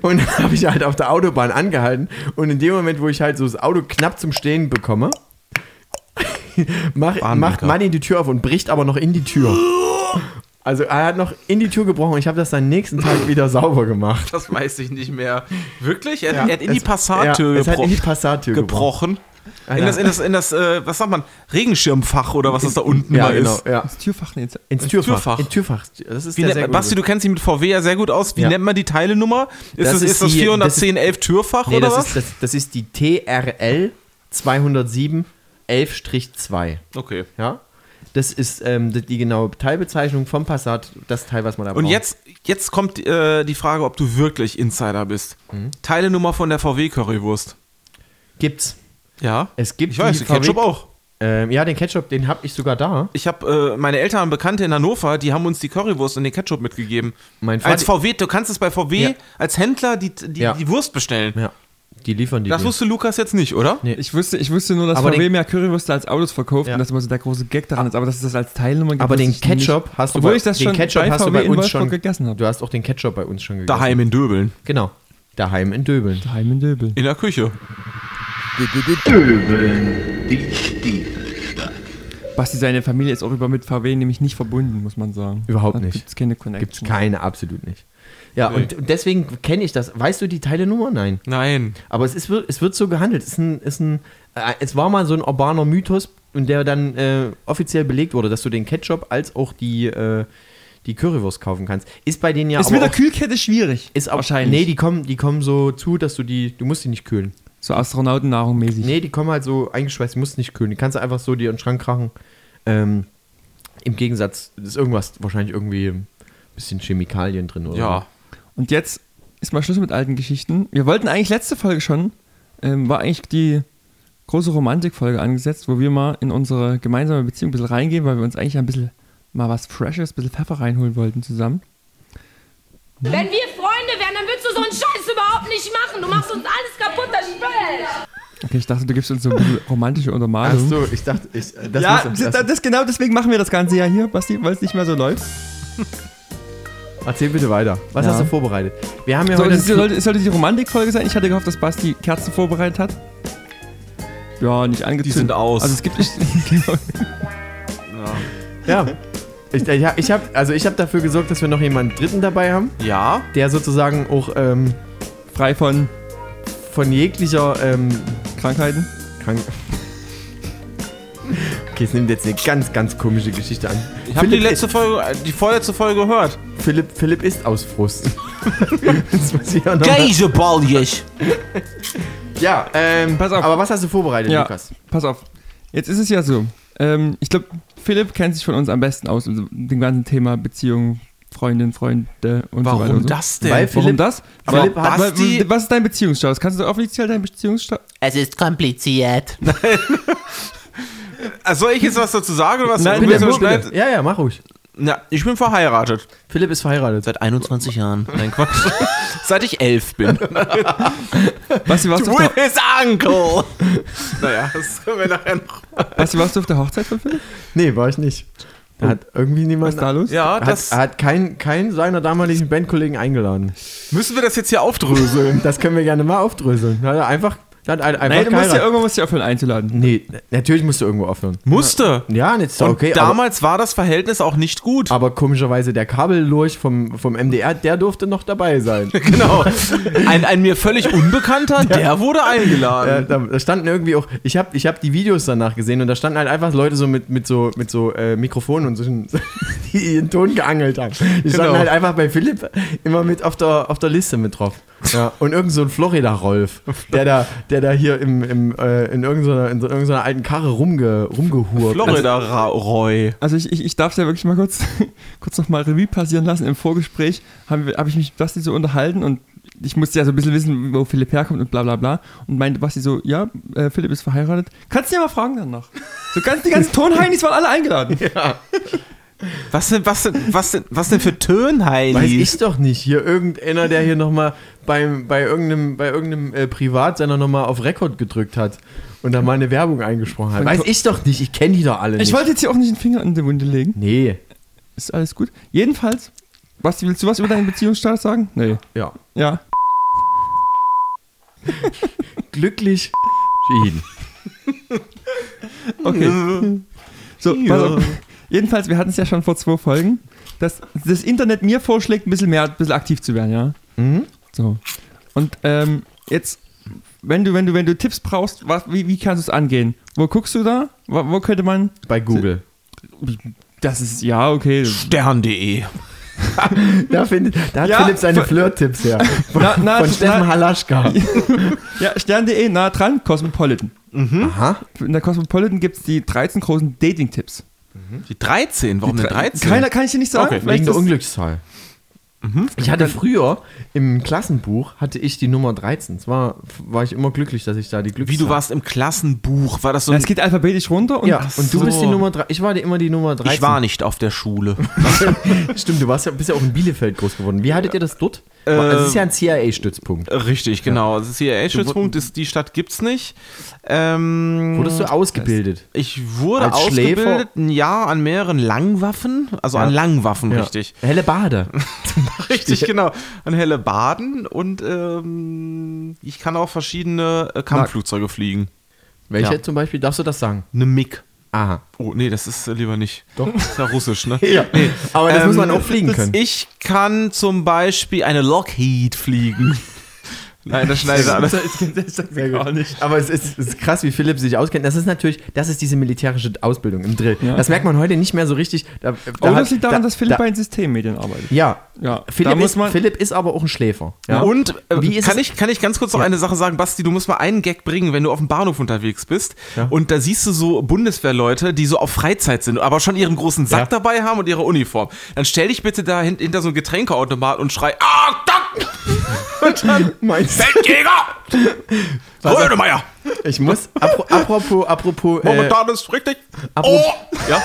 Und dann habe ich halt auf der Autobahn angehalten. Und in dem Moment, wo ich halt so das Auto knapp zum Stehen bekomme, mach, macht Martin die Tür auf und bricht aber noch in die Tür. Also er hat noch in die Tür gebrochen und ich habe das dann nächsten Tag wieder sauber gemacht. Das weiß ich nicht mehr. Wirklich? Er, Ja, er hat in die es- Passattür ja, es hat in die Passattür gebrochen. gebrochen. In das, in das, in das äh, was sagt man, Regenschirmfach oder was das da unten Ja, mal genau. ist. Ja. Das Türfach jetzt. Ins Türfach. Türfach. In Türfach. Das ist Wie nennt, sehr Basti, du kennst dich mit VW ja sehr gut aus. Wie Ja. nennt man die Teilenummer? Ist Das das, ist das die- 41011 Türfach Nee, oder das was? ist, das, das ist die TRL 207 11-2. okay. Ja? Das ist ähm, die, die genaue Teilbezeichnung vom Passat, das Teil, was man da Und braucht. jetzt, jetzt kommt äh, die Frage, ob du wirklich Insider bist. Mhm. Teilenummer von der VW Currywurst. gibt's. Ja. Es gibt Ich weiß, den Ketchup VW auch. Ähm, ja, den Ketchup, den habe ich sogar da. Ich habe äh, meine Eltern und Bekannte in Hannover, die haben uns die Currywurst und den Ketchup mitgegeben. Mein Als Vati- VW, du kannst es bei VW Ja. als Händler die, die, Ja. die Wurst bestellen. Ja, die liefern die. Das wusste Lukas jetzt nicht, oder? Nee. Ich wusste, ich wusste nur, dass Aber VW mehr Currywürste als Autos verkauft Ja. und das immer so der große Gag daran ist. Aber dass es das als Teilnummer gibt, Aber den ich nicht. Ketchup hast du Obwohl bei, ich das den schon Ketchup bei hast du VW bei in uns schon gegessen habe. Du hast auch den Ketchup bei uns schon gegessen. Daheim in Döbeln. Genau. Daheim in Döbeln. Daheim in Döbel. In der Küche. Döbeln, die Stiefstadt. Basti, seine Familie ist auch über mit VW nämlich nicht verbunden, muss man sagen. Überhaupt Da nicht. Gibt es keine Connection. Gibt's keine, absolut nicht. Ja, und und deswegen kenne ich das. Weißt du die Teilenummer? Nein. Nein. Aber es, ist, es wird so gehandelt. Es, ist ein, ist ein, äh, es war mal so ein urbaner Mythos, und der dann äh, offiziell belegt wurde, dass du den Ketchup als auch die, äh, die Currywurst kaufen kannst. Ist bei denen ja Ist aber mit der auch, Kühlkette schwierig. ist auch, wahrscheinlich. Nee, die kommen, die kommen so zu, dass du die, du musst die nicht kühlen. So Astronautennahrung mäßig. Nee, die kommen halt so eingeschweißt, du musst nicht kühlen. Die kannst du einfach so dir in den Schrank krachen. Ähm, Im Gegensatz, ist irgendwas, wahrscheinlich irgendwie ein bisschen Chemikalien drin oder Ja. Und jetzt ist mal Schluss mit alten Geschichten. Wir wollten eigentlich letzte Folge schon, ähm, war eigentlich die große Romantikfolge angesetzt, wo wir mal in unsere gemeinsame Beziehung ein bisschen reingehen, weil wir uns eigentlich ein bisschen mal was Freshes, ein bisschen Pfeffer reinholen wollten zusammen. Wenn wir Freunde wären, dann würdest du so einen Scheiß überhaupt nicht machen. Du machst uns alles kaputt, das Spöll. Okay, ich dachte, du gibst uns so ein bisschen romantische Ach Untermalung. so, ich dachte, ich, äh, das ja, muss- das, das, das, genau deswegen machen wir das Ganze ja hier, Basti, weil es nicht mehr so läuft. erzähl bitte weiter. Was Ja. hast du vorbereitet? Wir haben ja Soll, heute. es, sollte, es sollte die Romantikfolge sein. Ich hatte gehofft, dass Basti Kerzen vorbereitet hat. Ja, nicht angezündet. Die sind aus. Also es gibt ja. Ich, ich, hab- ich habe also ich hab dafür gesorgt, dass wir noch jemanden Dritten dabei haben, Ja. der sozusagen auch ähm, frei von Von jeglicher ähm, Krankheiten. Krank. Okay, es nimmt jetzt eine ganz, ganz komische Geschichte an. Ich habe die Philipp letzte Folge, äh, die vorletzte Folge gehört. Philipp, Philipp ist aus Frust. das muss ich auch noch mal- Geiseballig. Ja, ähm, Pass auf. aber was hast du vorbereitet, Ja, Lukas? pass auf. Jetzt ist es ja so. Ähm, ich glaube, Philipp kennt sich von uns am besten aus, also dem ganzen Thema Beziehung, Freundin, Freunde und so weiter. Warum und so. das denn? Weil Warum Philipp- das? Aber Philipp hat, Basti- was ist dein Beziehungsstatus? Kannst du offiziell deinen Beziehungsstatus? Es ist kompliziert. Also soll ich jetzt was dazu sagen oder was? Nein, bitte, du bitte. Ja, ja, mach ruhig. Ja, ich bin verheiratet. Philipp ist verheiratet. Seit 21 Jahren. Nein, Quatsch. Seit ich elf bin. Basti, warst du, auf With der, his uncle. naja, das können wir nachher noch. Basti, warst du auf der Hochzeit von Philipp? Nee, war ich nicht. Da hat irgendwie niemand. da los? Ja, Er hat, das er hat keinen keinen seiner damaligen Bandkollegen eingeladen. müssen wir das jetzt hier aufdröseln. Das können wir gerne mal aufdröseln. Hat er einfach, da hat er einfach Nein, du musst ja irgendwann musst du ja aufhören einzuladen. Nee, natürlich musst du irgendwo aufhören. Musste. Ja, jetzt Und okay. aber, damals war das Verhältnis auch nicht gut. aber komischerweise der Kabellurch vom, vom MDR, der durfte noch dabei sein. Genau. Ein, ein mir völlig Unbekannter, der wurde Ja, eingeladen. da, da standen irgendwie auch, ich habe ich hab die Videos danach gesehen und da standen halt einfach Leute so mit, mit so, mit so äh, Mikrofonen und so, die ihren Ton geangelt haben. Die standen Genau. halt einfach bei Philipp immer mit auf der, auf der Liste mit drauf. Ja, und irgend so ein Florida-Rolf, der da, der da hier im, im, äh, in, irgendeiner, in so irgendeiner alten Karre rumge, rumgehurt. Florida Ra- Roy. Also ich, ich, ich darf es ja wirklich mal kurz, kurz noch mal Revue passieren lassen. Im Vorgespräch habe hab ich mich mit Basti so unterhalten und ich musste ja so ein bisschen wissen, wo Philipp herkommt und bla bla bla. Und meinte Basti so, ja, äh, Philipp ist verheiratet. Kannst du ja mal fragen danach. So ganz, die ganzen Tonheinis waren alle eingeladen. Was denn, was denn, was denn, was denn für Tönheini? Weiß ich doch nicht. Hier irgendeiner, der hier nochmal beim, bei irgendeinem, bei irgendeinem äh, Privatsender nochmal auf Rekord gedrückt hat und da mal eine Werbung eingesprochen hat. Weiß ich doch nicht. Ich kenne die doch alle nicht. Ich wollte jetzt hier auch nicht den Finger in die Wunde legen. Nee. Ist alles gut. Jedenfalls, Basti, willst du was über deinen Beziehungsstatus sagen? Nee. Ja. Ja. Glücklich schieden. Okay. So, pass auf. Jedenfalls, wir hatten es ja schon vor zwei Folgen, dass das Internet mir vorschlägt, ein bisschen mehr, ein bisschen aktiv zu werden, ja. Mhm. So. Und ähm, jetzt, wenn du, wenn du, wenn du Tipps brauchst, was, wie, wie kannst du es angehen? Wo guckst du da? Wo, wo könnte man. Bei Google. Das ist, ja, okay. Stern.de. Da, findet, da hat Ja, Philipp seine von- Flirt-Tipps her. Von, Na, na, von Steffen Halaschka. ja, Stern.de, nah dran, Cosmopolitan. Aha. In der Cosmopolitan gibt es die 13 großen Dating-Tipps. Die 13, warum Die denn drei- 13? Keiner kann ich dir nicht sagen. Okay, Wegen der Unglückszahl. Ich hatte früher im Klassenbuch hatte ich die Nummer 13. Zwar war ich immer glücklich, dass ich da die Glückszahl Wie du warst im Klassenbuch, war das so es geht alphabetisch runter und Ja, und du so. bist die Nummer 3. Ich war die, immer die Nummer 13. Ich war nicht auf der Schule. Stimmt, du warst ja, bist ja auch in Bielefeld groß geworden. Wie hattet ihr das dort? Das ist ja ein CIA-Stützpunkt. Richtig, genau. Das CIA-Stützpunkt ist, die Stadt gibt's nicht. Ähm, Wurdest du ausgebildet? ich wurde Als ausgebildet, ein Jahr an mehreren Langwaffen, also an Langwaffen, Ja. richtig. Helle Bade. Richtig, genau. An helle Baden und ähm, ich kann auch verschiedene äh, Kampfflugzeuge fliegen. Welche Ja. zum Beispiel? Darfst du das sagen? Eine MiG. Aha. Oh, nee, das ist lieber nicht. Doch. Das ist ja russisch, ne? Ja. Aber das Ähm, muss man auch fliegen können. Ich kann zum Beispiel eine Lockheed fliegen. Nein, das schneidet alles. Sehr gut. Aber es ist, es ist krass, wie Philipp sich auskennt. Das ist natürlich, das ist diese militärische Ausbildung im Drill. Ja. Das merkt man heute nicht mehr so richtig. Da, da Oh, das hat- liegt daran, da, dass Philipp da, bei den Systemmedien arbeitet. Ja. Ja, Philipp, da muss ist, Philipp ist aber auch ein Schläfer. Ja. Und äh, Wie ist kann, es- ich, kann ich ganz kurz noch eine Sache sagen, Basti, du musst mal einen Gag bringen, wenn du auf dem Bahnhof unterwegs bist Ja. und da siehst du so Bundeswehrleute, die so auf Freizeit sind, aber schon ihren großen Sack Ja. dabei haben und ihre Uniform. Dann stell dich bitte da hin, hinter so ein Getränkeautomat und schrei, Achtung! und dann, Meinst Feldjäger! Rödemeyer! Ich muss, apro, apropos, apropos, äh, Momentan ist richtig. apropos, Oh! Ja.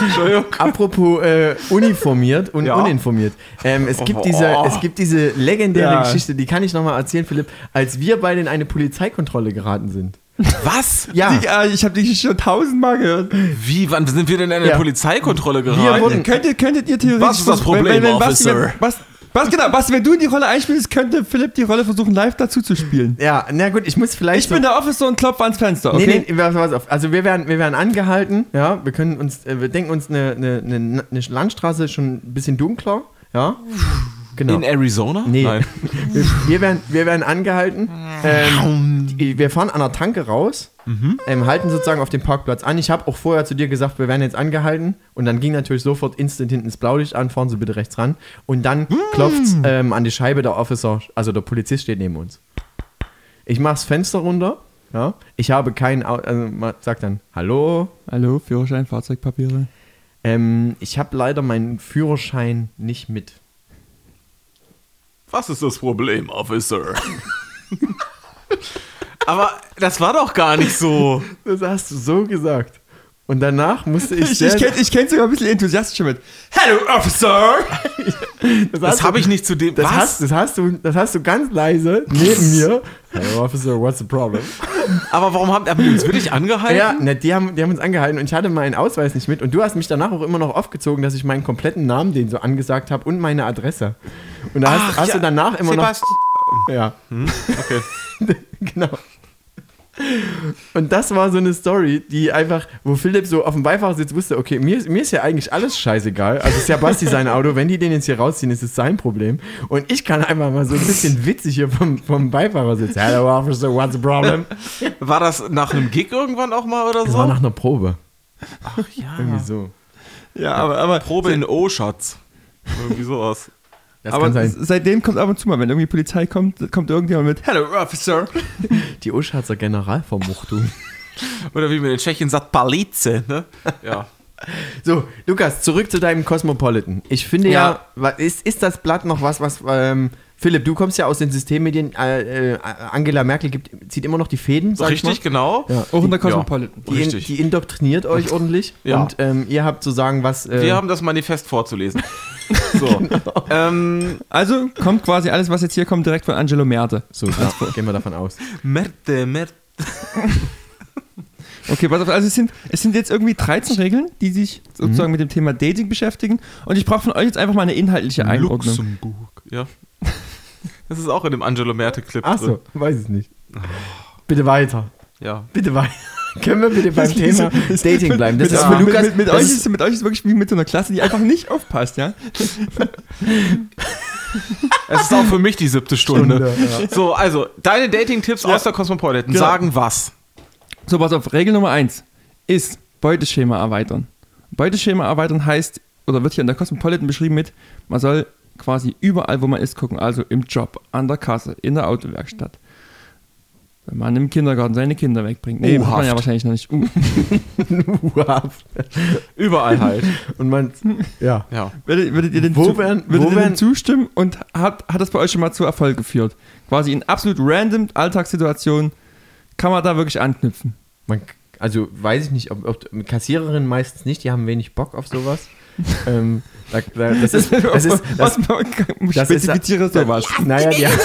Entschuldigung. apropos äh, uniformiert und Ja. uninformiert. Ähm, es, gibt Oh. diese, es gibt diese legendäre Ja. Geschichte, die kann ich nochmal erzählen, Philipp, als wir beide in eine Polizeikontrolle geraten sind. Was? Ja, Die, äh, ich habe die schon tausendmal gehört. Wie, wann sind wir denn in eine Ja. Polizeikontrolle Wir geraten? wurden- Könntet, könntet ihr theoretisch. Was ist das Problem, Basti, Officer? wenn, was, was, genau, Basti, wenn du in die Rolle einspielst, könnte Philipp die Rolle versuchen, live dazu zu spielen. ja, na gut, ich muss vielleicht. Ich bin der Officer und klopfe ans Fenster, okay? Nee, nee, pass auf. Also wir werden, wir werden angehalten, ja, wir können uns, äh, wir denken uns eine, eine, eine, eine Landstraße schon ein bisschen dunkler, ja. Genau. In Arizona? Nee. Nein. Wir, wir, werden, wir werden angehalten. Ähm, wir fahren an der Tanke raus, ähm, halten sozusagen auf dem Parkplatz an. Ich habe auch vorher zu dir gesagt, wir werden jetzt angehalten. Und dann ging natürlich sofort instant hinten das Blaulicht an, fahren Sie bitte rechts ran. Und dann klopft ähm, an die Scheibe der Officer, also der Polizist steht neben uns. Ich mache das Fenster runter. Ja, ich habe kein Auto, also man sagt dann, hallo, Hallo, Führerschein, Fahrzeugpapiere. ähm, ich habe leider meinen Führerschein nicht mit. Was ist das Problem, Officer? Aber das war doch gar nicht so. Das hast du so gesagt. Und danach musste ich, Ich, ich kenne ich kenn sogar ein bisschen enthusiastischer mit. Hello, Officer! das Das habe ich nicht zu dem. Das Was? hast, das, hast du, das hast du ganz leise neben mir. Hello, Officer, what's the problem? Aber warum haben, haben die uns wirklich angehalten? Ja, ne, die, haben, die haben uns angehalten und ich hatte meinen Ausweis nicht mit. Und du hast mich danach auch immer noch aufgezogen, dass ich meinen kompletten Namen den so angesagt habe und meine Adresse. Und da hast, Ach, hast ja, du danach immer Sebastian. noch. Ja, Okay. genau. Und das war so eine Story, die einfach, wo Philipp so auf dem Beifahrersitz wusste, okay, mir, ist- mir ist ja eigentlich alles scheißegal. Also ist ja Basti sein Auto, wenn die den jetzt hier rausziehen, ist es sein Problem. Und ich kann einfach mal so ein bisschen witzig hier vom, vom Beifahrersitz. Hello, Officer, what's the problem? War das nach einem Gig irgendwann auch mal oder Das so? war nach einer Probe. ja. Irgendwie so. Ja, aber, aber, Probe in O-Schatz. Irgendwie sowas. Das aber seitdem kommt ab und zu mal, wenn irgendwie Polizei kommt, kommt irgendjemand mit Hello, Officer! Die Oschatzer Generalvermuchtung. Oder wie man in Tschechien sagt, Palice, ne? Ja. So, Lukas, zurück zu deinem Cosmopolitan. Ich finde ja, Ja. ist, ist das Blatt noch was, was, ähm, Philipp, du kommst ja aus den Systemmedien, äh, äh, Angela Merkel gibt, zieht immer noch die Fäden, sag Richtig, ich mal. genau. Ja. Auch in der Cosmopolitan. Die, in, Richtig. die indoktriniert euch ordentlich Ja. und ähm, ihr habt zu sagen, was. Äh, Wir haben das Manifest vorzulesen. So. Genau. ähm, Also kommt quasi alles, was jetzt hier kommt, direkt von Angelo Merte. so, ja, gehen wir davon aus. Merte, Merte. Okay, pass auf, also es sind, es sind jetzt irgendwie 13 Regeln, die sich sozusagen mit dem Thema Dating beschäftigen. Und ich brauche von euch jetzt einfach mal eine inhaltliche Einordnung. Luxemburg. Ja. Das ist auch in dem Angelo Merte-Clip Ach drin. so, weiß es nicht. Bitte weiter. Ja. Bitte weiter. Können wir bitte beim Thema Dating bleiben? Das mit, ist mit, für Lukas. mit, mit, das euch ist- ist, mit euch ist wirklich wie mit so einer Klasse, die einfach nicht aufpasst, ja? Es ist auch für mich die siebte Stunde. Stunde, So, also, deine Dating-Tipps aus der Cosmopolitan Genau. sagen was? So, pass auf, Regel Nummer 1 ist Beuteschema erweitern. Beuteschema erweitern heißt, oder wird hier in der Cosmopolitan beschrieben mit, man soll quasi überall, wo man ist, gucken. Also im Job, an der Kasse, in der Autowerkstatt. Wenn man im Kindergarten seine Kinder wegbringt. Nee, macht man ja U-Haft. wahrscheinlich noch nicht. Uh, U-Haft. Überall halt. Und man, ja. Ja. würdet, würdet ihr, den, Wo zu, wären- würdet wo ihr wären- dem zustimmen und hat, hat das bei euch schon mal zu Erfolg geführt? Quasi in absolut random Alltagssituationen kann man da wirklich anknüpfen. Man, also weiß ich nicht, ob, ob Kassiererinnen meistens nicht, die haben wenig Bock auf sowas. ähm, da, da, das ist, das ist, das, das ist- spezifiziere sowas. naja, die, haben-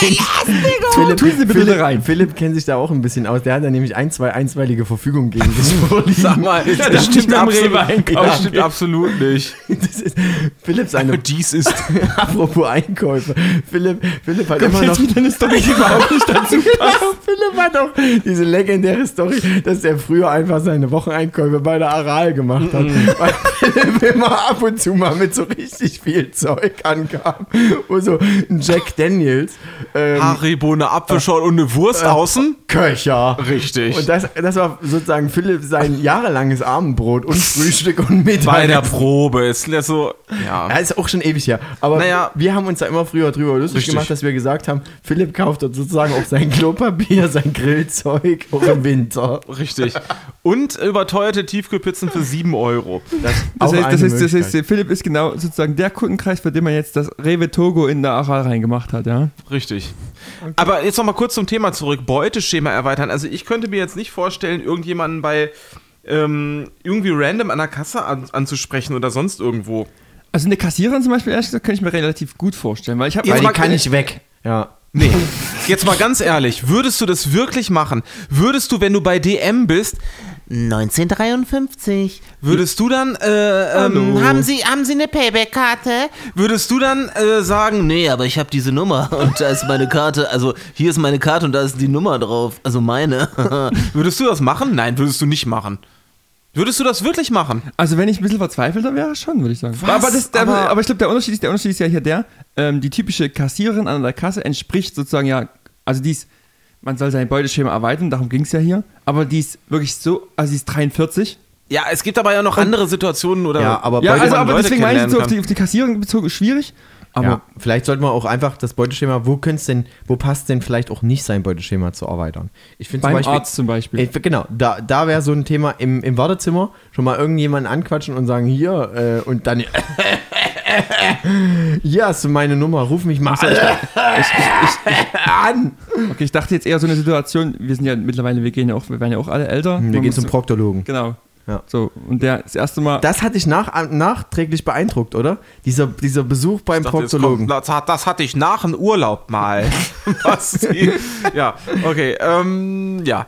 die haben Philipp, Tun Sie bitte Philipp, rein. Philipp kennt sich da auch ein bisschen aus. Der hat da nämlich ein, zwei einstweilige Verfügungen gegen sich vorliegen. Sag mal, das nicht stimmt, am absolut, Rewe einkaufen das stimmt absolut nicht. Das ist Philipp seine, Dies ist. apropos Einkäufe. Philipp, Philipp hat Kommt immer noch, jetzt wieder eine Story, die überhaupt nicht dazu passt. Philipp hat auch diese legendäre Story, dass er früher einfach seine Wocheneinkäufe bei der Aral gemacht hat. Weil Philipp immer ab und zu mal mit so richtig viel Zeug ankam. Wo so ein Jack Daniels, ähm, Haribo, eine Apfelschorle und eine Wurst außen? Köcher. Richtig. Und das, das war sozusagen Philipp sein jahrelanges Abendbrot und Frühstück und Mittag. Bei der Probe. Ist ja so. Ja. Ja, ist auch schon ewig her. Aber Naja. wir haben uns da immer früher drüber lustig Richtig. gemacht, dass wir gesagt haben, Philipp kauft dort sozusagen auch sein Klopapier, sein Grillzeug, auch im Winter. Richtig. Und überteuerte Tiefkühlpizzen für 7 Euro. Das Auch heißt, das, heißt, das heißt. Philipp ist genau sozusagen der Kundenkreis, für den man jetzt das Rewe Togo in der Aral reingemacht hat, ja? Richtig. Aber jetzt noch mal kurz zum Thema zurück. Beuteschema erweitern. Also ich könnte mir jetzt nicht vorstellen, irgendjemanden bei ähm, irgendwie random an der Kasse an, anzusprechen oder sonst irgendwo. Also eine Kassiererin zum Beispiel, ehrlich gesagt, kann ich mir relativ gut vorstellen, weil ich habe Weil mal- die kann ich weg. Ja. Nee. Jetzt mal ganz ehrlich, würdest du das wirklich machen? Würdest du, wenn du bei DM bist, 1953. würdest du dann, äh, ähm, Haben Sie, haben Sie eine Payback-Karte? würdest du dann äh, sagen, Nee, aber ich habe diese Nummer und da ist meine Karte. Also hier ist meine Karte und da ist die Nummer drauf. Also meine. würdest du das machen? Nein, würdest du nicht machen. Würdest du das wirklich machen? Also wenn ich ein bisschen verzweifelter wäre, schon, würde ich sagen. Was? Aber, das, der, Aber- aber, ich glaube, der Unterschied ist, der Unterschied ist ja hier der, ähm, die typische Kassiererin an der Kasse entspricht sozusagen ja, also die ist, man soll sein Beuteschema erweitern, darum ging es ja hier, aber die ist wirklich so, also die ist 43. Ja, es gibt aber ja noch andere Situationen oder. Ja, aber Ja, also aber Leute deswegen meine ich so auf die, auf die Kassiererin bezogen, schwierig. Aber ja, vielleicht sollte man auch einfach das Beuteschema, wo könnte denn, wo passt denn vielleicht auch nicht sein Beuteschema zu erweitern? Ich finde zum beim Beispiel, Arzt zum Beispiel. Äh, genau, da, da wäre so ein Thema im, im Wartezimmer schon mal irgendjemanden anquatschen und sagen, hier, äh, und dann, hast du meine Nummer, ruf mich mal an. Okay, ich dachte jetzt eher so eine Situation, wir sind ja mittlerweile, wir gehen ja auch, wir werden ja auch alle älter. Wir Man gehen zum so- Proktologen. Genau. Ja. So, und der das erste Mal. Das hat dich nach, nachträglich beeindruckt, oder? Dieser, dieser Besuch beim Ich dachte, Proktologen. kommt- Das, hat- das hatte ich nach dem Urlaub mal. Was ja, okay. Ähm, ja.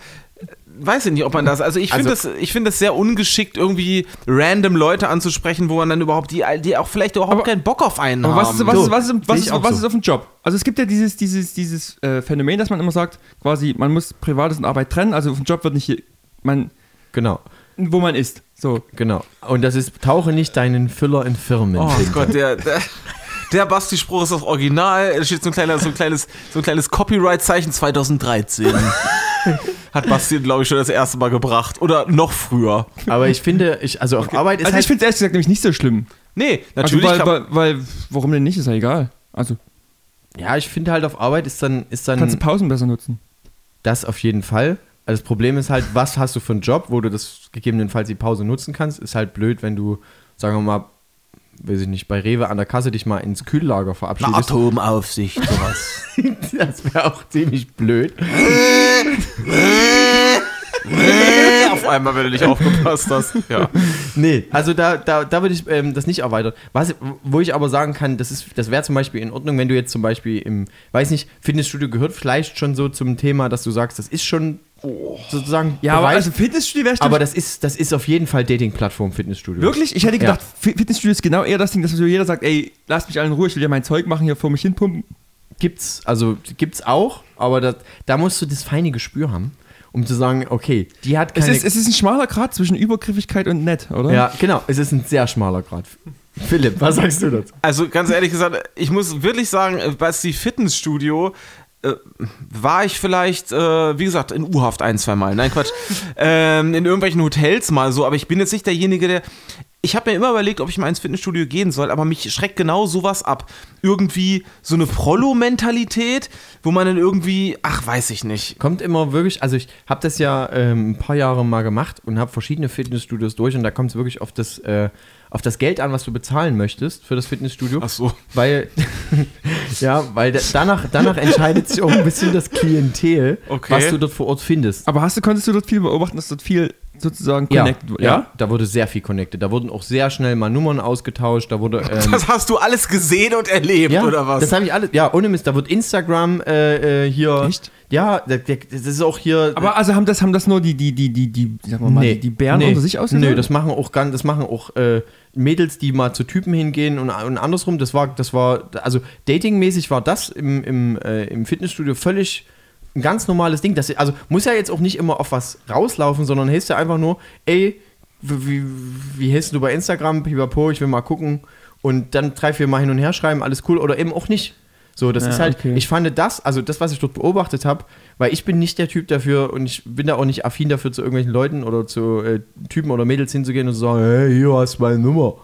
Weiß ich nicht, ob man das. Also ich finde Also- es ich finde es sehr ungeschickt, irgendwie random Leute anzusprechen, wo man dann überhaupt die, die auch vielleicht überhaupt Aber- keinen Bock auf einen Aber was ist, haben. was, So, ist, was, ist, was, sehe ich ist, was so. ist auf dem Job? Also es gibt ja dieses, dieses, dieses äh, Phänomen, dass man immer sagt, quasi, man muss Privates und Arbeit trennen. Also auf dem Job wird nicht hier, man, Genau, wo man ist. So. genau. Und das ist, tauche nicht deinen Füller in Firmen. Oh Gott, der, der, der Basti-Spruch ist das Original. Da steht so ein, kleiner, so ein kleines, so ein kleines Copyright-Zeichen 2013. Hat Basti, glaube ich, schon das erste Mal gebracht. Oder noch früher. Aber ich finde, ich, also auf Arbeit ist Also halt, ich finde es ehrlich gesagt nämlich nicht so schlimm. Nee, natürlich. also weil, weil, weil, warum denn nicht, ist ja egal. Also ja, ich finde halt auf Arbeit ist dann, ist dann kannst du Pausen besser nutzen. das auf jeden Fall. Also das Problem ist halt, was hast du für einen Job, wo du das gegebenenfalls die Pause nutzen kannst. Ist halt blöd, wenn du, sagen wir mal, weiß ich nicht, bei Rewe an der Kasse dich mal ins Kühllager Eine verabschiedest. Atomaufsicht, sowas. Das wäre auch ziemlich blöd. auf einmal, wenn du nicht aufgepasst hast. Ja. Nee, also da, da, da würde ich ähm, das nicht erweitern. Was, wo ich aber sagen kann, das, ist, das wäre zum Beispiel in Ordnung, wenn du jetzt zum Beispiel im, weiß nicht, Fitnessstudio gehört vielleicht schon so zum Thema, dass du sagst, das ist schon sozusagen Ja, aber also Fitnessstudio wäre aber das ist, das ist auf jeden Fall Dating-Plattform Fitnessstudio. Wirklich? Ich hätte gedacht, Fi- Fitnessstudio ist genau eher das Ding, dass so jeder sagt, ey, lass mich alle in Ruhe, ich will ja mein Zeug machen, hier vor mich hinpumpen. Gibt's, also gibt's auch, aber das, da musst du das feine Gespür haben, um zu sagen, okay, die hat Es keine... ist, es ist ein schmaler Grad zwischen Übergriffigkeit und nett, oder? ja, genau, es ist ein sehr schmaler Grad. Philipp, was sagst du dazu? Also ganz ehrlich gesagt, ich muss wirklich sagen, bei die Fitnessstudio äh, war ich vielleicht, äh, wie gesagt, in U-Haft ein, zwei Mal. Nein, Quatsch. ähm, in irgendwelchen Hotels mal so, aber ich bin jetzt nicht derjenige, der. Ich habe mir immer überlegt, ob ich mal ins Fitnessstudio gehen soll, aber mich schreckt genau sowas ab. Irgendwie so eine Prollo-Mentalität, wo man dann irgendwie, ach, weiß ich nicht. Kommt immer wirklich, also ich habe das ja ähm, ein paar Jahre mal gemacht und habe verschiedene Fitnessstudios durch und da kommt es wirklich auf das, äh, auf das Geld an, was du bezahlen möchtest für das Fitnessstudio. Ach so. Weil, ja, weil da, danach, danach entscheidet sich auch ein bisschen das Klientel, Okay. was du dort vor Ort findest. Aber hast du, konntest du dort viel beobachten, dass dort viel sozusagen Ja, connected wurde? ja, da wurde sehr viel connected. Da wurden auch sehr schnell mal Nummern ausgetauscht. Da wurde. Ähm, Das hast du alles gesehen und erlebt, ja, oder was? Das habe ich alles. Ja, ohne Mist. Da wird Instagram äh, äh, hier. Echt? Ja, da- da- das ist auch hier. Aber also haben das, haben das nur die, die, die, die, die, sagen wir mal, die, die Bären unter sich ausgesucht? Nee, das machen auch ganz, das machen auch äh, Mädels, die mal zu Typen hingehen und, und andersrum. Das war, das war, also datingmäßig war das im, im, äh, im Fitnessstudio völlig ein ganz normales Ding. Das, also muss ja jetzt auch nicht immer auf was rauslaufen, sondern heißt ja einfach nur, ey, wie, wie, heißt du bei Instagram, pipapo, ich will mal gucken und dann drei, vier Mal hin und her schreiben, alles cool oder eben auch nicht. So, das Ja, ist halt, okay. ich fand das, also das, was ich dort beobachtet habe, weil ich bin nicht der Typ dafür und ich bin da auch nicht affin dafür, zu irgendwelchen Leuten oder zu äh, Typen oder Mädels hinzugehen und zu sagen, hey, hier hast du meine Nummer.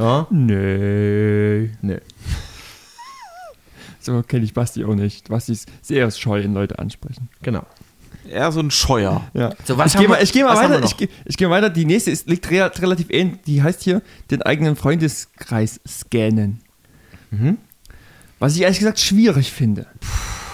Ja? Nee. Nee. So kenne ich Basti auch nicht. Basti ist sehr scheu, in Leute ansprechen. Genau. Eher so ein Scheuer. Ja. So, was ich gehe mal, ich geh mal weiter. Ich gehe ich geh weiter. Die nächste ist, liegt re relativ ähnlich. Die heißt hier, den eigenen Freundeskreis scannen. Mhm. Was ich ehrlich gesagt schwierig finde.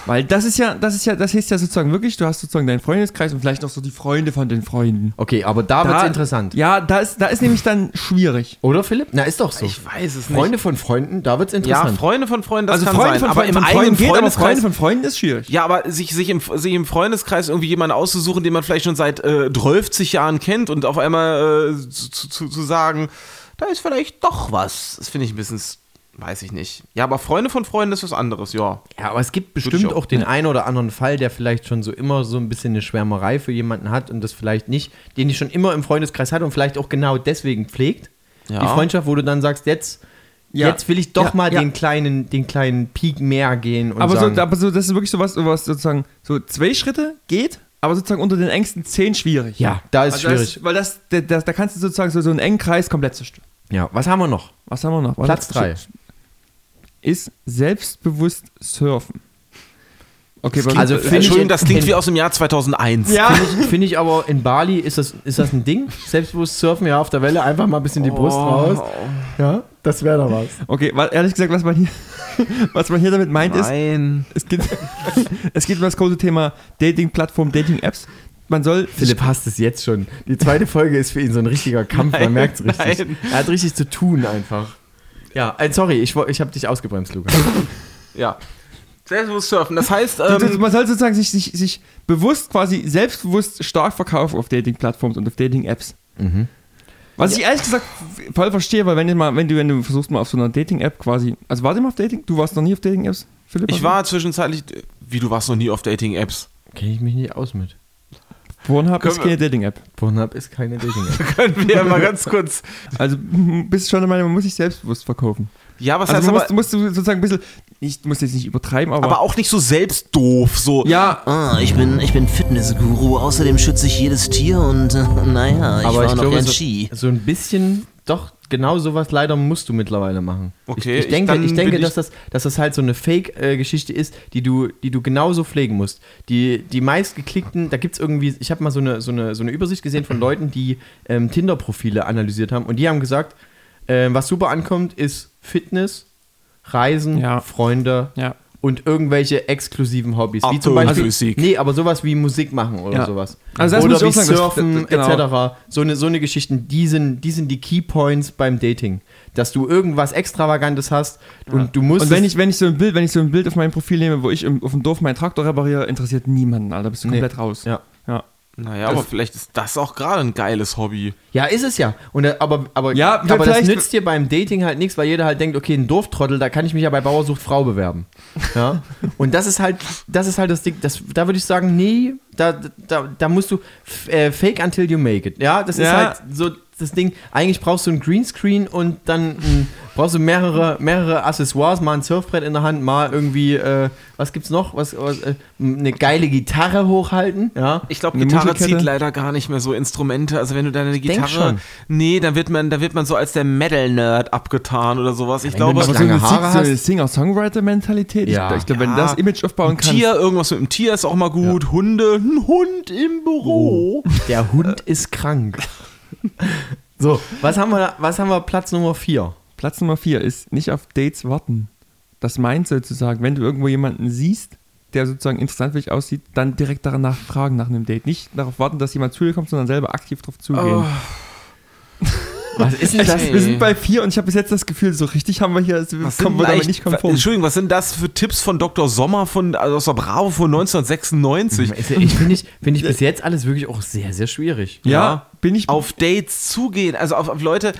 Weil das ist ja, das ist ja, das heißt ja sozusagen wirklich, du hast sozusagen deinen Freundeskreis und vielleicht noch so die Freunde von den Freunden. Okay, aber da, wird's interessant. Ja, da ist, da ist nämlich dann schwierig. Oder Philipp? Na, ist doch so. Ich weiß es Freunde von Freunden, da wird's Ja, interessant. Freunde von Freunden, das also kann Freunde sein. von, aber Freunden im von eigenen Freunden geht, aber Freundeskreis Freunde von Freunden ist schwierig. Ja, aber sich, sich, im, sich im Freundeskreis irgendwie jemanden auszusuchen, den man vielleicht schon seit äh, 12 Jahren kennt und auf einmal äh, zu, zu, zu sagen, da ist vielleicht doch was. Das finde ich ein bisschen. s- Weiß ich nicht. Ja, aber Freunde von Freunden ist was anderes, ja. Ja, aber es gibt bestimmt auch. auch den einen oder anderen Fall, der vielleicht schon so immer so ein bisschen eine Schwärmerei für jemanden hat und das vielleicht nicht, den ich schon immer im Freundeskreis hatte und vielleicht auch genau deswegen pflegt. Ja. Die Freundschaft, wo du dann sagst, jetzt, Ja. jetzt will ich doch Ja, mal ja. den kleinen, den kleinen Peak mehr gehen und Aber, sagen, so, aber so, das ist wirklich sowas, was sozusagen so zwei Schritte geht, aber sozusagen unter den engsten zehn schwierig. ja, da ist Also schwierig. Das, weil das, da, da, da kannst du sozusagen so, so einen engen Kreis komplett zerstören. ja, was haben wir noch? Was haben wir noch? Platz drei. Ist selbstbewusst surfen. Okay, bei Also Entschuldigung, ich- das klingt in- wie aus dem Jahr 2001. ja. Finde ich, find ich aber in Bali, ist das, ist das ein Ding? Selbstbewusst surfen, ja, auf der Welle, einfach mal ein bisschen die Brust raus. Ja, das wäre doch was. Okay, weil ehrlich gesagt, was man hier, was man hier damit meint, ist, Nein. es geht, es geht um das große Thema Dating-Plattform, Dating-Apps. Man soll Philipp hasst es jetzt schon. Die zweite Folge ist für ihn so ein richtiger Kampf, man merkt es richtig. nein. Er hat richtig zu tun einfach. Ja, äh, sorry, ich, ich habe dich ausgebremst, Lukas. Ja. Selbstbewusst surfen. Das heißt, Du- du- ähm, man soll sozusagen sich, sich, sich bewusst, quasi selbstbewusst stark verkaufen auf Dating-Plattformen und auf Dating-Apps. Mhm. Was ich ehrlich gesagt voll verstehe, weil wenn du mal, wenn du, wenn du versuchst mal auf so einer Dating-App quasi, also wart ihr mal auf Dating? Du warst noch nie auf Dating-Apps, Philipp? ich war zwischenzeitlich, wie du warst noch nie auf Dating-Apps. Kenne ich mich nicht aus mit. Pornhub ist Können wir- keine Dating-App. Pornhub ist keine Dating-App. Können wir mal ganz kurz. Also bist schon der Meinung, man muss sich selbstbewusst verkaufen. Ja, was Also heißt man aber, musst, musst du sozusagen ein bisschen, ich muss jetzt nicht übertreiben, aber, aber auch nicht so selbst doof. So, ja, Ah, ich bin, ich bin Fitnessguru. Außerdem schütze ich jedes Tier und äh, naja, ich Aber war ich noch glaube, gern so, Ski. so ein bisschen, doch, genau sowas leider musst du mittlerweile machen. Okay, ich, ich ich- denke, dann ich denke ich- dass, das, dass das halt so eine Fake-Geschichte ist, die du, die du genauso pflegen musst. Die, die meistgeklickten, da gibt es irgendwie, ich habe mal so eine, so, eine, so eine Übersicht gesehen von Leuten, die ähm, Tinder-Profile analysiert haben und die haben gesagt, ähm, was super ankommt, ist Fitness, Reisen, Ja. Freunde ja. Und irgendwelche exklusiven Hobbys. Wie zum Beispiel, Physik. nee, aber sowas wie Musik machen oder Ja. sowas. Also das oder muss ich wie sagen, Surfen das- genau. etc. So eine, so eine Geschichten, die sind, die sind die Keypoints beim Dating. Dass du irgendwas Extravagantes hast und du musst. Und wenn ich, wenn ich so ein Bild, wenn ich so ein Bild auf meinem Profil nehme, wo ich im, auf dem Dorf meinen Traktor repariere, interessiert niemanden, Alter, bist du Nee. komplett raus. Ja. ja. Naja, aber vielleicht ist das auch gerade ein geiles Hobby. ja, ist es ja. Und, äh, aber aber, Ja, aber das vielleicht- nützt dir beim Dating halt nichts, weil jeder halt denkt, okay, ein Dorftrottel, da kann ich mich ja bei Bauer sucht Frau bewerben. Ja? und das ist halt, das ist halt das Ding, das, da würde ich sagen, nee, da, da, da musst du äh, fake until you make it. Ja, das ist Ja. halt so das Ding, eigentlich brauchst du ein Greenscreen und dann mm, brauchst du mehrere, mehrere Accessoires, mal ein Surfbrett in der Hand, mal irgendwie, äh, was gibt's noch? Was, was, äh, eine geile Gitarre hochhalten, ja. Ich glaube, Eine Gitarre zieht leider gar nicht mehr so Instrumente. Also wenn du deine denk Gitarre, schon. nee, dann wird man, da wird man so als der Metal-Nerd abgetan oder sowas. Ich wenn glaube, du so lange eine, Haare so eine hast. Singer-Songwriter-Mentalität, Ja. ich, ich glaube, wenn Ja. du das Image aufbauen ein kannst. Tier, irgendwas mit dem Tier ist auch mal gut. Hunde, ein Hund im Büro. Der Hund ist krank. So, was haben wir, was haben wir Platz Nummer 4? Platz Nummer 4 ist nicht auf Dates warten. Das meint sozusagen, wenn du irgendwo jemanden siehst, der sozusagen interessant für dich aussieht, dann direkt danach fragen nach einem Date. Nicht darauf warten, dass jemand zu dir kommt, sondern selber aktiv drauf zugehen. Was ist denn das? Wir sind bei 4 und ich habe bis jetzt das Gefühl, so richtig haben wir hier, also Was kommen wir damit eigentlich- nicht konform. Entschuldigung, was sind das für Tipps von Dr. Sommer von, also aus der Bravo von 1996? Ist ja- Ich finde ich, find ich bis jetzt alles wirklich auch sehr, sehr schwierig. ja, bin ich. Auf Dates zugehen, also auf, auf Leute.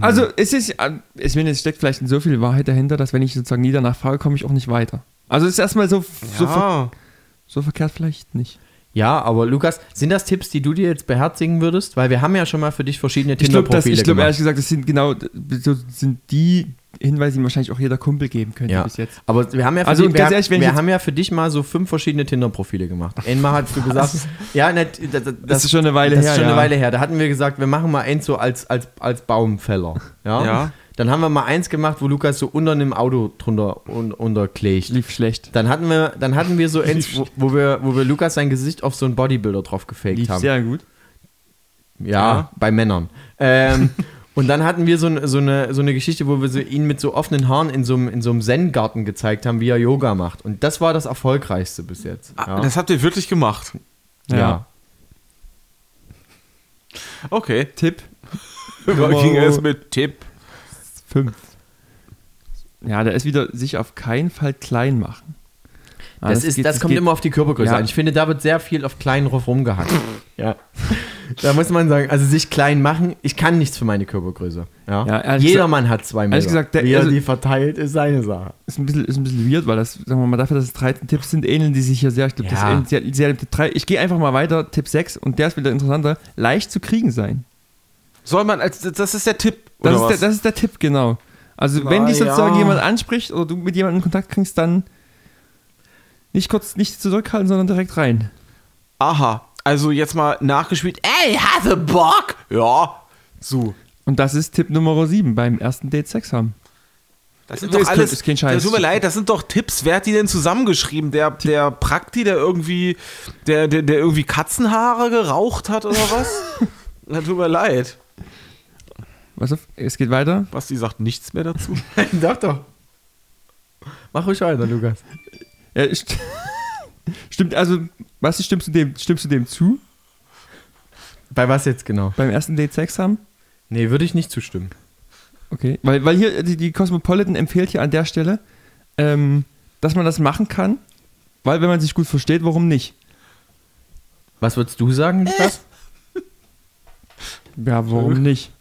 Also es ist, äh, ich meine, es steckt vielleicht so viel Wahrheit dahinter, dass wenn ich sozusagen nie danach frage, komme ich auch nicht weiter. Also es ist erstmal so, so, ver Ja, so verkehrt vielleicht nicht. Ja, aber Lukas, sind das Tipps, die du dir jetzt beherzigen würdest? Weil wir haben ja schon mal für dich verschiedene Ich glaube, Tinder-Profile ich glaube gemacht. ehrlich gesagt, das sind genau so sind die Hinweise, die wahrscheinlich auch jeder Kumpel geben könnte Ja. bis jetzt. Aber wir haben ja für, Also, dich, wir, ehrlich, wir haben ja für dich mal so fünf verschiedene Tinder-Profile gemacht. Einmal hast du gesagt, ja, ne, das, das, Das ist schon eine Weile das her, ist schon ja. eine Weile her. Da hatten wir gesagt, wir machen mal eins so als, als, als Baumfäller. Ja? Ja. Dann haben wir mal eins gemacht, wo Lukas so unter einem Auto drunter un, unterklebt. Lief schlecht. Dann hatten wir, dann hatten wir so eins, wo, wo, wir, wo wir Lukas sein Gesicht auf so einen Bodybuilder drauf gefaked Lief haben. sehr gut. Ja, Ja. bei Männern. Ähm, und dann hatten wir so, ein- so, eine, so eine Geschichte, wo wir so ihn mit so offenen Haaren in so einem, in so einem Zen-Garten gezeigt haben, wie er Yoga macht. Und das war das Erfolgreichste bis jetzt. Ah, Ja. das habt ihr wirklich gemacht. ja. Okay. Tipp Da ging es mit Tipp. 5. Ja, da ist wieder sich auf keinen Fall klein machen. Ah, Das, ist, geht- das kommt geht- immer auf die Körpergröße Ja. an. Ich finde, da wird sehr viel auf kleinen drauf rumgehackt. ja. da muss man sagen, also sich klein machen, ich kann nichts für meine Körpergröße. Ja? Ja, ehrlich Jeder gesagt- Mann hat zwei Meter. gesagt, der- Wie er also- die verteilt, ist seine Sache. Ist ein bisschen, ist ein bisschen weird, weil das, sagen wir mal, dafür, dass es 13 Tipps sind, ähneln die sich hier sehr. Ich glaube, das Ja. ähnelt sehr, sehr Tipp 3. Ich gehe einfach mal weiter, Tipp 6, und der ist wieder interessanter. Leicht zu kriegen sein. Soll man, als, das ist der Tipp, Das, ist der, das ist der Tipp, genau. Also, Na wenn dich sozusagen ja. jemand anspricht oder du mit jemandem in Kontakt kriegst, dann nicht kurz nicht zurückhalten, sondern direkt rein. Aha, also jetzt mal nachgespielt. Ey, hatte Bock? Ja, so. Und das ist Tipp Nummer 7 beim ersten Date Sex haben. Das sind doch ist kein- alles. ist kein Scheiß. Ja, Tut mir leid, das sind doch Tipps. Wer hat die denn zusammengeschrieben? Der, der Prakti, der irgendwie, der, der, der irgendwie Katzenhaare geraucht hat oder was? Na, tut mir leid. Was auf, es geht weiter. Basti sagt nichts mehr dazu. doch, doch. Mach ruhig weiter, Lukas. Ja, st stimmt, also, was stimmst du dem, stimmst du dem zu? Bei was jetzt genau? Beim ersten Date Sex haben? Nee, würde ich nicht zustimmen. Okay, weil, weil hier die, die Cosmopolitan empfiehlt hier an der Stelle, ähm, dass man das machen kann, weil wenn man sich gut versteht, warum nicht? Was würdest du sagen, Lukas? Ja, warum nicht?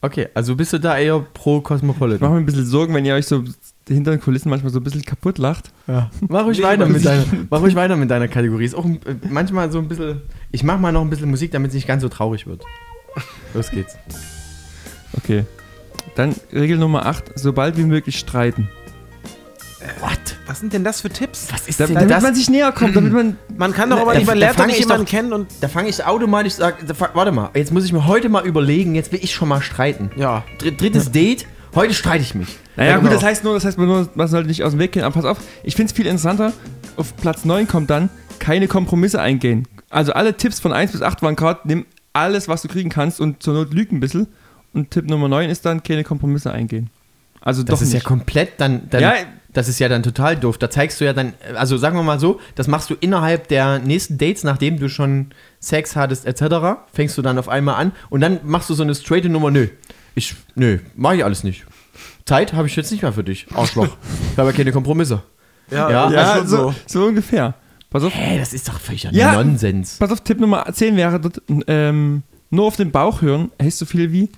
Okay, also bist du da eher pro Ich Cosmopolitan? mache mir ein bisschen Sorgen, wenn ihr euch so hinter den Kulissen manchmal so ein bisschen kaputt lacht. Ja. Mach ruhig weiter mit deiner, mach ruhig weiter mit deiner Kategorie. Ist auch ein, äh, manchmal so ein bisschen. Ich mach mal noch ein bisschen Musik, damit es nicht ganz so traurig wird. Los geht's. Okay. Dann Regel Nummer 8, sobald wie möglich streiten. What? Was sind denn das für Tipps? Was ist Da, denn damit das? man sich näher kommt, damit man. Man kann doch aber da- nicht, man da lernt doch fang nicht ich jemanden kennen und. Da fange ich automatisch fang- warte mal, jetzt muss ich mir heute mal überlegen, jetzt will ich schon mal streiten. Ja. Dr drittes Date, heute streite ich mich. Naja, Ja, gut, genau. das heißt nur, das heißt nur, man sollte nicht aus dem Weg gehen. Aber pass auf, ich finde es viel interessanter. Auf Platz 9 kommt dann, keine Kompromisse eingehen. Also alle Tipps von 1 bis 8 waren gerade, nimm alles, was du kriegen kannst und zur Not lüg ein bisschen. Und Tipp Nummer 9 ist dann, keine Kompromisse eingehen. Also Das doch ist nicht. ja komplett dann, dann Ja. Das ist ja dann total doof. Da zeigst du ja dann, also sagen wir mal so, das machst du innerhalb der nächsten Dates, nachdem du schon Sex hattest etc., fängst du dann auf einmal an und dann machst du so eine straighte Nummer, nö, ich, nö, mach ich alles nicht. Zeit habe ich jetzt nicht mehr für dich, Arschloch. ich habe ja keine Kompromisse. Ja, Ja, ja, schon so, so ungefähr. Pass auf, Hä, das ist doch völliger Ja. Nonsens. pass auf, Tipp Nummer 10 wäre dort, ähm, nur auf den Bauch hören, heißt so viel wie,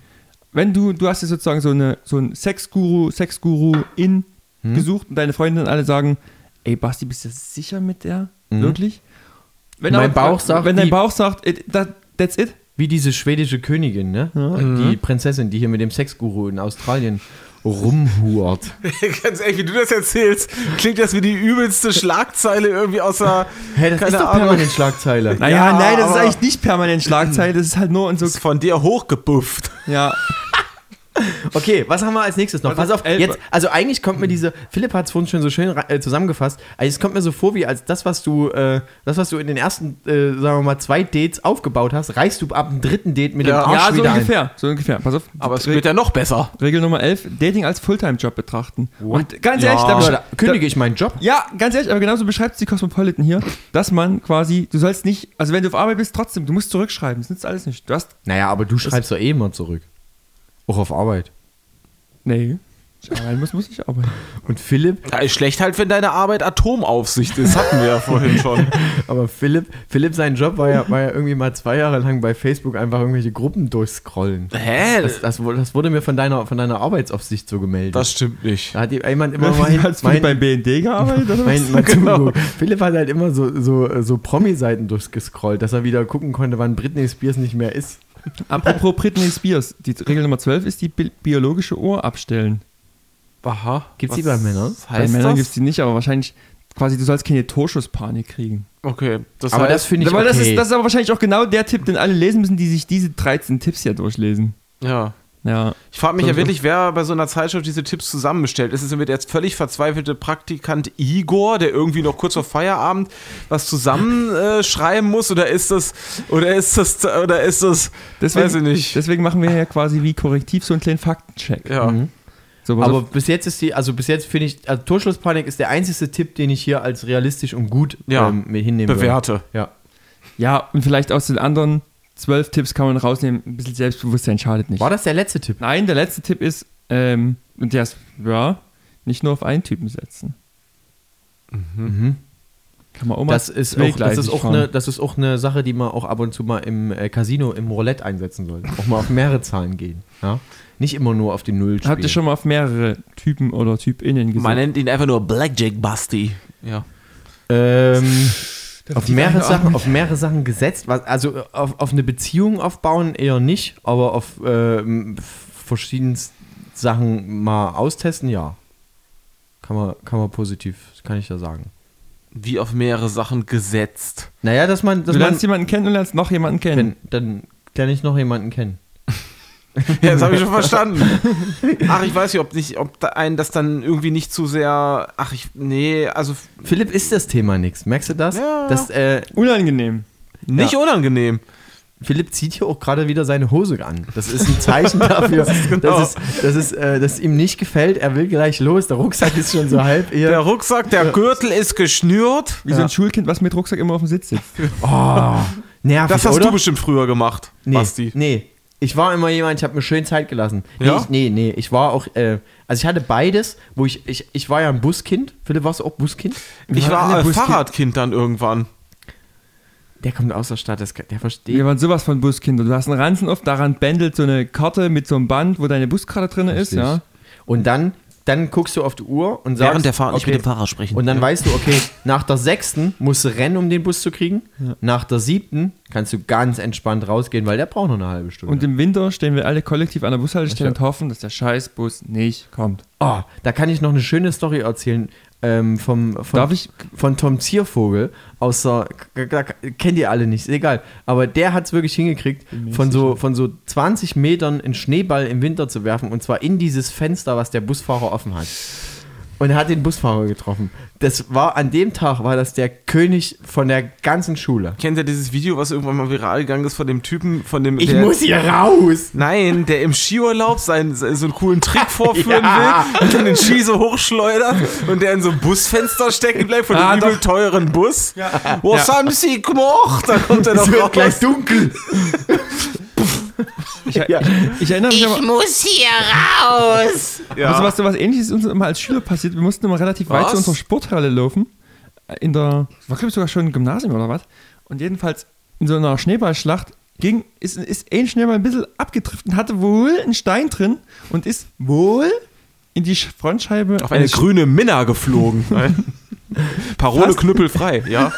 wenn du, du hast jetzt sozusagen so, eine, so einen Sexguru, Sexguru in Hm? gesucht und deine Freundinnen alle sagen, ey Basti, bist du sicher mit der? Wirklich? Wenn Mein Bauch sagt, wenn dein die- Bauch sagt, it, that, that's it. Wie diese schwedische Königin, ne? Die Prinzessin, die hier mit dem Sexguru in Australien rumhurt. Ganz ehrlich, wie du das erzählst, klingt das wie die übelste Schlagzeile irgendwie außer. Hä, das Keine ist doch Ahnung. permanent Schlagzeile. Naja, Ja, nein, das ist aber- eigentlich nicht permanent Schlagzeile, das ist halt nur und so. ist von dir hochgebufft. Ja, Okay, was haben wir als nächstes noch? Was Pass auf, elf- jetzt, also eigentlich kommt mir diese, Philipp hat es vorhin schon so schön äh, zusammengefasst, also es kommt mir so vor, wie als das, was du, äh, das, was du in den ersten, äh, sagen wir mal, zwei Dates aufgebaut hast, reißt du ab dem dritten Date mit Ja. dem Arsch ja so wieder ungefähr, so ungefähr. Pass auf. Aber es wird ja noch besser. Regel Nummer 11, Dating als Fulltime-Job betrachten. Und ganz Ja. ehrlich, da ein. Oder kündige ich meinen Job? Ja, ganz ehrlich, aber genauso beschreibt es die Cosmopolitan hier, dass man quasi, du sollst nicht, also wenn du auf Arbeit bist, trotzdem, du musst zurückschreiben, das nützt alles nicht. Du hast, Naja, aber du schreibst doch eh immer zurück. Auch auf Arbeit. nee, ich arbeiten muss, muss ich arbeiten. Und Philipp, Ja, ist schlecht halt, wenn deine Arbeit Atomaufsicht ist. Hatten wir ja vorhin schon. aber Philipp, Philipp, sein Job war ja, war ja irgendwie mal zwei Jahre lang bei Facebook einfach irgendwelche Gruppen durchscrollen. Hä? Das, das, wurde- das wurde mir von deiner, von deiner Arbeitsaufsicht so gemeldet. Das stimmt nicht. da hat jemand immer mal hin, Hast du beim BND gearbeitet? Oder mein, mein Genau. Philipp hat halt immer so, so, so Promi-Seiten durchgescrollt, dass er wieder gucken konnte, wann Britney Spears nicht mehr ist. Apropos Britney Spears, die Regel Nummer 12 ist die bi biologische Uhr abstellen. Aha. Gibt's die Was bei Männern? Bei Männern gibt es die nicht, aber wahrscheinlich quasi, du sollst keine Torschusspanik kriegen. Okay. Das Aber das finde ich Weil okay. das, ist, das ist aber wahrscheinlich auch genau der Tipp, den alle lesen müssen, die sich diese 13 Tipps hier durchlesen. ja. Ja. Ich frage mich ja So- wirklich, wer bei so einer Zeitschrift diese Tipps zusammenstellt. Ist es der jetzt völlig verzweifelte Praktikant Igor, der irgendwie noch kurz vor Feierabend was zusammenschreiben äh, schreiben muss? Oder ist das, oder ist das, oder ist das, Deswegen, weiß ich nicht. Deswegen machen wir ja quasi wie korrektiv so einen kleinen Faktencheck. ja. So, pass Aber bis jetzt ist die, also bis jetzt finde ich, also Torschlusspanik ist der einzige Tipp, den ich hier als realistisch und gut Ja, ähm, mir hinnehmen bewerte. würde. Ja. Ja, und vielleicht aus den anderen zwölf Tipps kann man rausnehmen, ein bisschen Selbstbewusstsein schadet nicht. War das der letzte Tipp? Nein, der letzte Tipp ist, ähm, und der ist, ja, nicht nur auf einen Typen setzen. Mhm. Kann man auch mal Das ist, auch, das, ist auch eine, das ist auch eine Sache, die man auch ab und zu mal im äh, Casino, im Roulette einsetzen sollte. Auch mal auf mehrere Zahlen gehen. Ja? Nicht immer nur auf die Null spielen. Habt ihr schon mal auf mehrere Typen oder TypInnen gesehen? Man nennt ihn einfach nur Blackjack Busty. Ja. ähm, auf, mehrere Sachen, auf mehrere Sachen gesetzt. Was, also äh, auf, auf eine Beziehung aufbauen eher nicht, aber auf ähm, verschiedene Sachen mal austesten, ja. Kann man, kann man positiv, kann ich ja sagen. Wie auf mehrere Sachen gesetzt. Naja, dass man, dass Du man lernst jemanden kennen und lernst noch jemanden kennen. wenn, dann lerne ich noch jemanden kennen. Ja, das habe ich schon verstanden. Ach, ich weiß nicht, ob nicht, ob da einen das dann irgendwie nicht zu sehr. Ach, ich. Nee, also Philipp ist das Thema nichts. Merkst du das? Ja. Das, äh, Unangenehm. nicht unangenehm. Philipp zieht hier auch gerade wieder seine Hose an. Das ist ein Zeichen dafür, genau. dass, es, dass, es, äh, dass es ihm nicht gefällt. Er will gleich los. Der Rucksack ist schon so halb Der eher. Rucksack, der Gürtel ist geschnürt. Wie so ein Schulkind, was mit Rucksack immer auf dem Sitz sitzt. Oh, nervig, Das hast oder? du bestimmt früher gemacht, nee, Basti. nee. Ich war immer jemand, ich habe mir schön Zeit gelassen. Nee, Ja? ich, nee, nee. Ich war auch, äh, also ich hatte beides, wo ich, ich, ich war ja ein Buskind. Philipp, warst du auch Buskind? Ich war alle äh, Buskind. Fahrradkind dann irgendwann. Der kommt aus der Stadt, das, der versteht. Wir waren sowas von Buskinder. Du hast einen Ranzen auf, daran bändelt so eine Karte mit so einem Band, wo deine Buskarte drin ist, ja. Und dann, dann guckst du auf die Uhr und sagst, Während der Fahrt nicht okay, mit dem Fahrer sprechen. Und dann weißt du, okay, nach der sechsten musst du rennen, um den Bus zu kriegen. Nach der siebten kannst du ganz entspannt rausgehen, weil der braucht noch eine halbe Stunde. Und im Winter stehen wir alle kollektiv an der Bushaltestelle Ja. und hoffen, dass der Scheißbus nicht kommt. oh, da kann ich noch eine schöne Story erzählen ähm, vom, von, Darf ich? von Tom Ziervogel aus der, kennt ihr alle nicht, ist egal. Aber der hat es wirklich hingekriegt, von so, von so 20 Metern einen Schneeball im Winter zu werfen und zwar in dieses Fenster, was der Busfahrer offen hat. Und er hat den Busfahrer getroffen. Das war an dem Tag, war das der König von der ganzen Schule. Kennt ihr dieses Video, was irgendwann mal viral gegangen ist von dem Typen, von dem. Ich der, muss hier raus! Nein, der im Skiurlaub seinen, so einen coolen Trick vorführen Ja. will und dann den Ski so hochschleudert und der in so einem Busfenster stecken bleibt von Ah, dem übel teuren Bus. Was haben Sie gemacht? Da kommt er Es noch wird raus. gleich dunkel. Ich, ich, ich erinnere mich aber, muss hier raus! Ja. also was, was ähnliches ist uns immer als Schüler passiert. Wir mussten immer relativ weit Was? zu unserer Sporthalle laufen. In der, war glaube ich sogar schon ein Gymnasium oder was. Und jedenfalls in so einer Schneeballschlacht ging, ist, ist ein Schneeball ein bisschen abgetrifft und hatte wohl einen Stein drin und ist wohl in die Sch- Frontscheibe auf eine grüne Minna geflogen. Parole Fast. knüppelfrei, ja.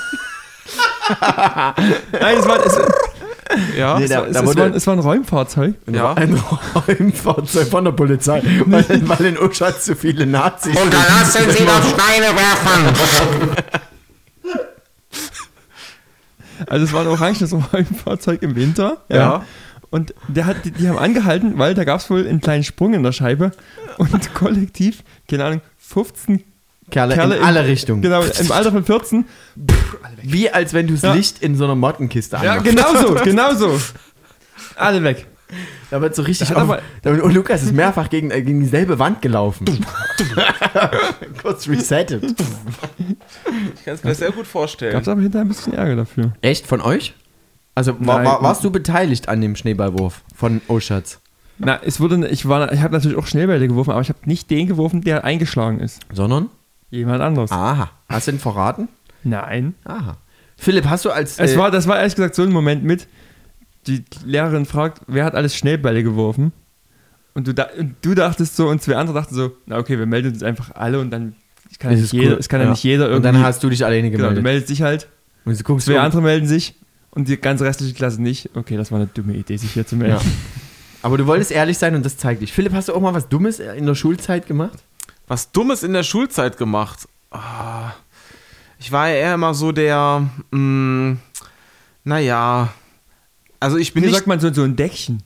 Nein, es war, es, Ja. Nee, es, da- war, es, da es, war, es war ein Räumfahrzeug. ja. Ein Räumfahrzeug von der Polizei, weil, weil in Uschatz zu viele Nazis sind. Unterlassen Sie doch Steine werfen! Also es war ein orangenes Räumfahrzeug im Winter. Ja. Und der hat, die, die haben angehalten, weil da gab es wohl einen kleinen Sprung in der Scheibe. Und kollektiv, keine Ahnung, 15 Kerle, Kerle in alle Richtungen. Genau, im Alter von 14. Wie als wenn du das Ja. Licht in so einer Mottenkiste Ja, anmachst. genau so, genau so. Alle weg. Da wird so richtig auf, hat aber- da wird, und Lukas ist mehrfach gegen, äh, gegen dieselbe Wand gelaufen. Kurz resettet. Ich kann es mir sehr gut vorstellen. Gab es aber hinterher ein bisschen Ärger dafür. Echt? Von euch? Also war, war, warst du beteiligt an dem Schneeballwurf von Oschatz? Na, es wurde, ich war, ich habe natürlich auch Schnellbälle geworfen, aber ich habe nicht den geworfen, der eingeschlagen ist. Sondern? Jemand anderes. Aha. Hast du ihn verraten? Nein. Aha. Philipp, hast du als. Es äh, war, das war ehrlich gesagt so ein Moment mit, die Lehrerin fragt, wer hat alles Schnellbälle geworfen? Und du, da, und du dachtest so, und zwei andere dachten so, na okay, wir melden uns einfach alle und dann es kann, nicht, es jeder, cool. es kann ja. nicht jeder Und irgendwie. dann hast du dich alleine genau, du gemeldet. meldest dich halt, und du guckst zwei so, andere melden sich und die ganze restliche Klasse nicht. Okay, das war eine dumme Idee, sich hier zu melden. Ja. Aber du wolltest ehrlich sein und das zeigt dich. Philipp, hast du auch mal was Dummes in der Schulzeit gemacht? Was Dummes in der Schulzeit gemacht. Ah, ich war ja eher immer so der, mh, naja, also ich bin Wie nicht sagt man so, so ein Deckchen?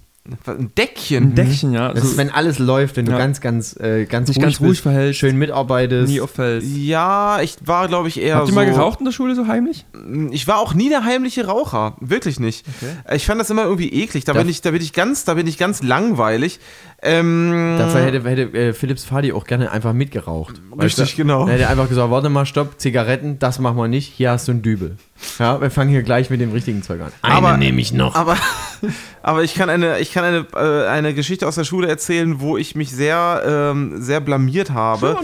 Ein Deckchen. Ein Deckchen, ja. Das so, ist, wenn alles läuft, wenn du Ja. ganz, ganz, äh, ganz Dich ruhig, ganz ruhig verhältst. schön mitarbeitest. nie auffällt. Ja, ich war, glaube ich, eher Habt ihr so. mal geraucht in der Schule so heimlich? Ich war auch nie der heimliche Raucher, wirklich nicht. Ich fand das immer irgendwie eklig. Da Darf- bin ich, da bin ich ganz, da bin ich ganz langweilig. Ähm, Dafür hätte, hätte äh, Philipps Fadi auch gerne einfach mitgeraucht. Richtig, genau. Dann hätte er einfach gesagt, warte mal, stopp, Zigaretten, das machen wir nicht, hier hast du einen Dübel. Ja, wir fangen hier gleich mit dem richtigen Zeug an. Aber- nehme ich noch. Aber, aber ich kann eine, ich kann eine, äh, eine Geschichte aus der Schule erzählen, wo ich mich sehr, ähm, sehr blamiert habe.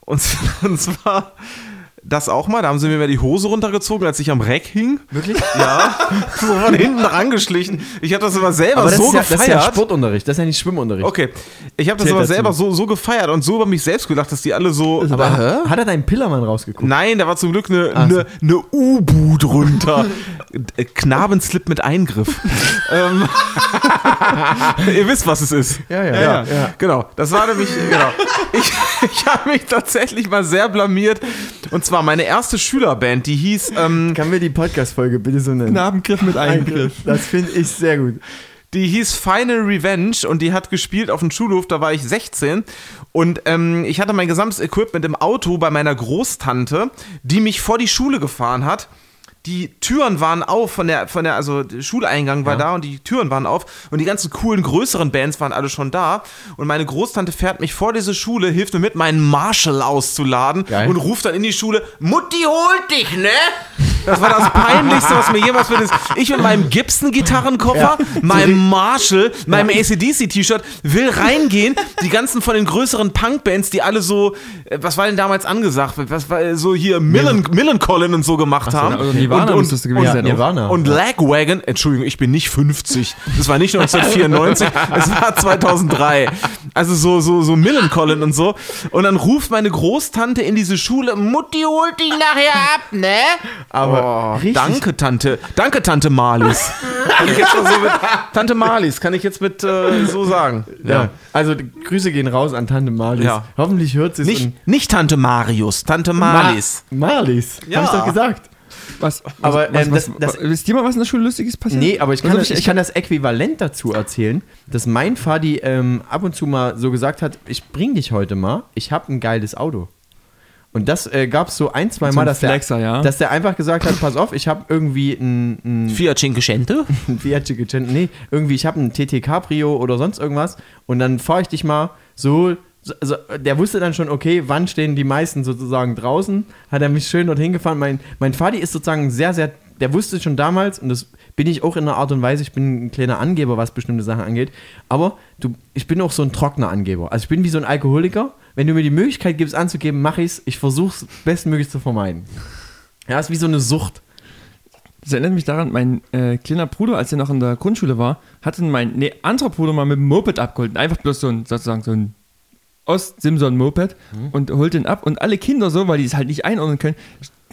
Und, und zwar Das auch mal, da haben sie mir mal die Hose runtergezogen, als ich am Reck hing. Wirklich? Ja, so von hinten rangeschlichen. Ich habe das immer selber Aber das, so ist ja, gefeiert. das ist ja Sportunterricht, das ist ja nicht Schwimmunterricht. Okay, ich habe das Zählt aber dazu. selber so, so gefeiert und so über mich selbst gedacht, dass die alle so. Aber Hä? hat er deinen Pillermann rausgeguckt? Nein, da war zum Glück eine, Ach eine, eine U-Bu drunter. Äh, Knabenslip mit Eingriff. ähm, ihr wisst, was es ist. Ja, ja, ja, ja. Genau, das war nämlich, genau. Ich, ich habe mich tatsächlich mal sehr blamiert. Und zwar meine erste Schülerband, die hieß, ähm, Kann mir die Podcast-Folge bitte so nennen? Nabengriff mit Eingriff. Das finde ich sehr gut. Die hieß Final Revenge und die hat gespielt auf dem Schulhof, da war ich 16. Und ähm, ich hatte mein gesamtes Equipment im Auto bei meiner Großtante, die mich vor die Schule gefahren hat. Die Türen waren auf von der, von der, also der Schuleingang war da und die Türen waren auf und die ganzen coolen, größeren Bands waren alle schon da. Und meine Großtante fährt mich vor diese Schule, hilft mir mit, meinen Marshall auszuladen Geil. und ruft dann in die Schule, Mutti holt dich, ne? Das war das Peinlichste, was mir jemals passiert ist. Ich mit meinem Gibson-Gitarrenkoffer, meinem Marshall, meinem ACDC-T-Shirt will reingehen. Die ganzen von den größeren Punkbands, die alle so, äh, was war denn damals angesagt? Was war so hier Millen, Millencolin und so gemacht haben. Also Nirvana müsstest du gewesen und, sein, Ja, auch. Nirvana. und Lagwagon, Entschuldigung, ich bin nicht 50. Das war nicht 1994, es war 2003. Also so, so, so Millencolin und so. Und dann ruft meine Großtante in diese Schule, Mutti holt dich nachher ab, ne? Aber Oh, danke, Tante. Danke, Tante Marlies. kann ich jetzt so mit, Tante Marlies, kann ich jetzt mit äh, so sagen. Ja. Also die Grüße gehen raus an Tante Marlies. Ja. Hoffentlich hört sie es. Nicht, nicht Tante Marius, Tante Marlies. Ma Marlies. Ja. Hab ich doch gesagt. Was, was, Aber, was, ähm, was, das- was, das- wisst ihr mal, was in der Schule Lustiges passiert? Nee, aber ich kann, Also das, ich kann das Äquivalent dazu erzählen, dass mein Vati ähm, ab und zu mal so gesagt hat, ich bring dich heute mal, ich habe ein geiles Auto. Und das äh, gab es so ein, zwei Mal, ein dass, Flexer, der, ja. dass der einfach gesagt hat, pass auf, ich habe irgendwie ein, ein Fiat Cinquecento? ein Fiat Cinquecento, nee, irgendwie, ich habe einen TT Cabrio oder sonst irgendwas und dann fahre ich dich mal so also der wusste dann schon, okay, wann stehen die meisten sozusagen draußen, hat er mich schön dorthin gefahren. Mein, mein Vati ist sozusagen sehr, sehr, der wusste schon damals und das bin ich auch in einer Art und Weise, ich bin ein kleiner Angeber, was bestimmte Sachen angeht, aber du, ich bin auch so ein trockener Angeber. Also ich bin wie so ein Alkoholiker, wenn du mir die Möglichkeit gibst anzugeben, mache ich es, ich versuche es bestmöglich zu vermeiden. Ja, ist wie so eine Sucht. Das erinnert mich daran, mein äh, kleiner Bruder, als er noch in der Grundschule war, hatte mein nee, anderer Bruder mal mit dem Moped abgeholt. Einfach bloß so ein, sozusagen so ein Ost-Simson-Moped und holt den ab. Und alle Kinder so, weil die es halt nicht einordnen können,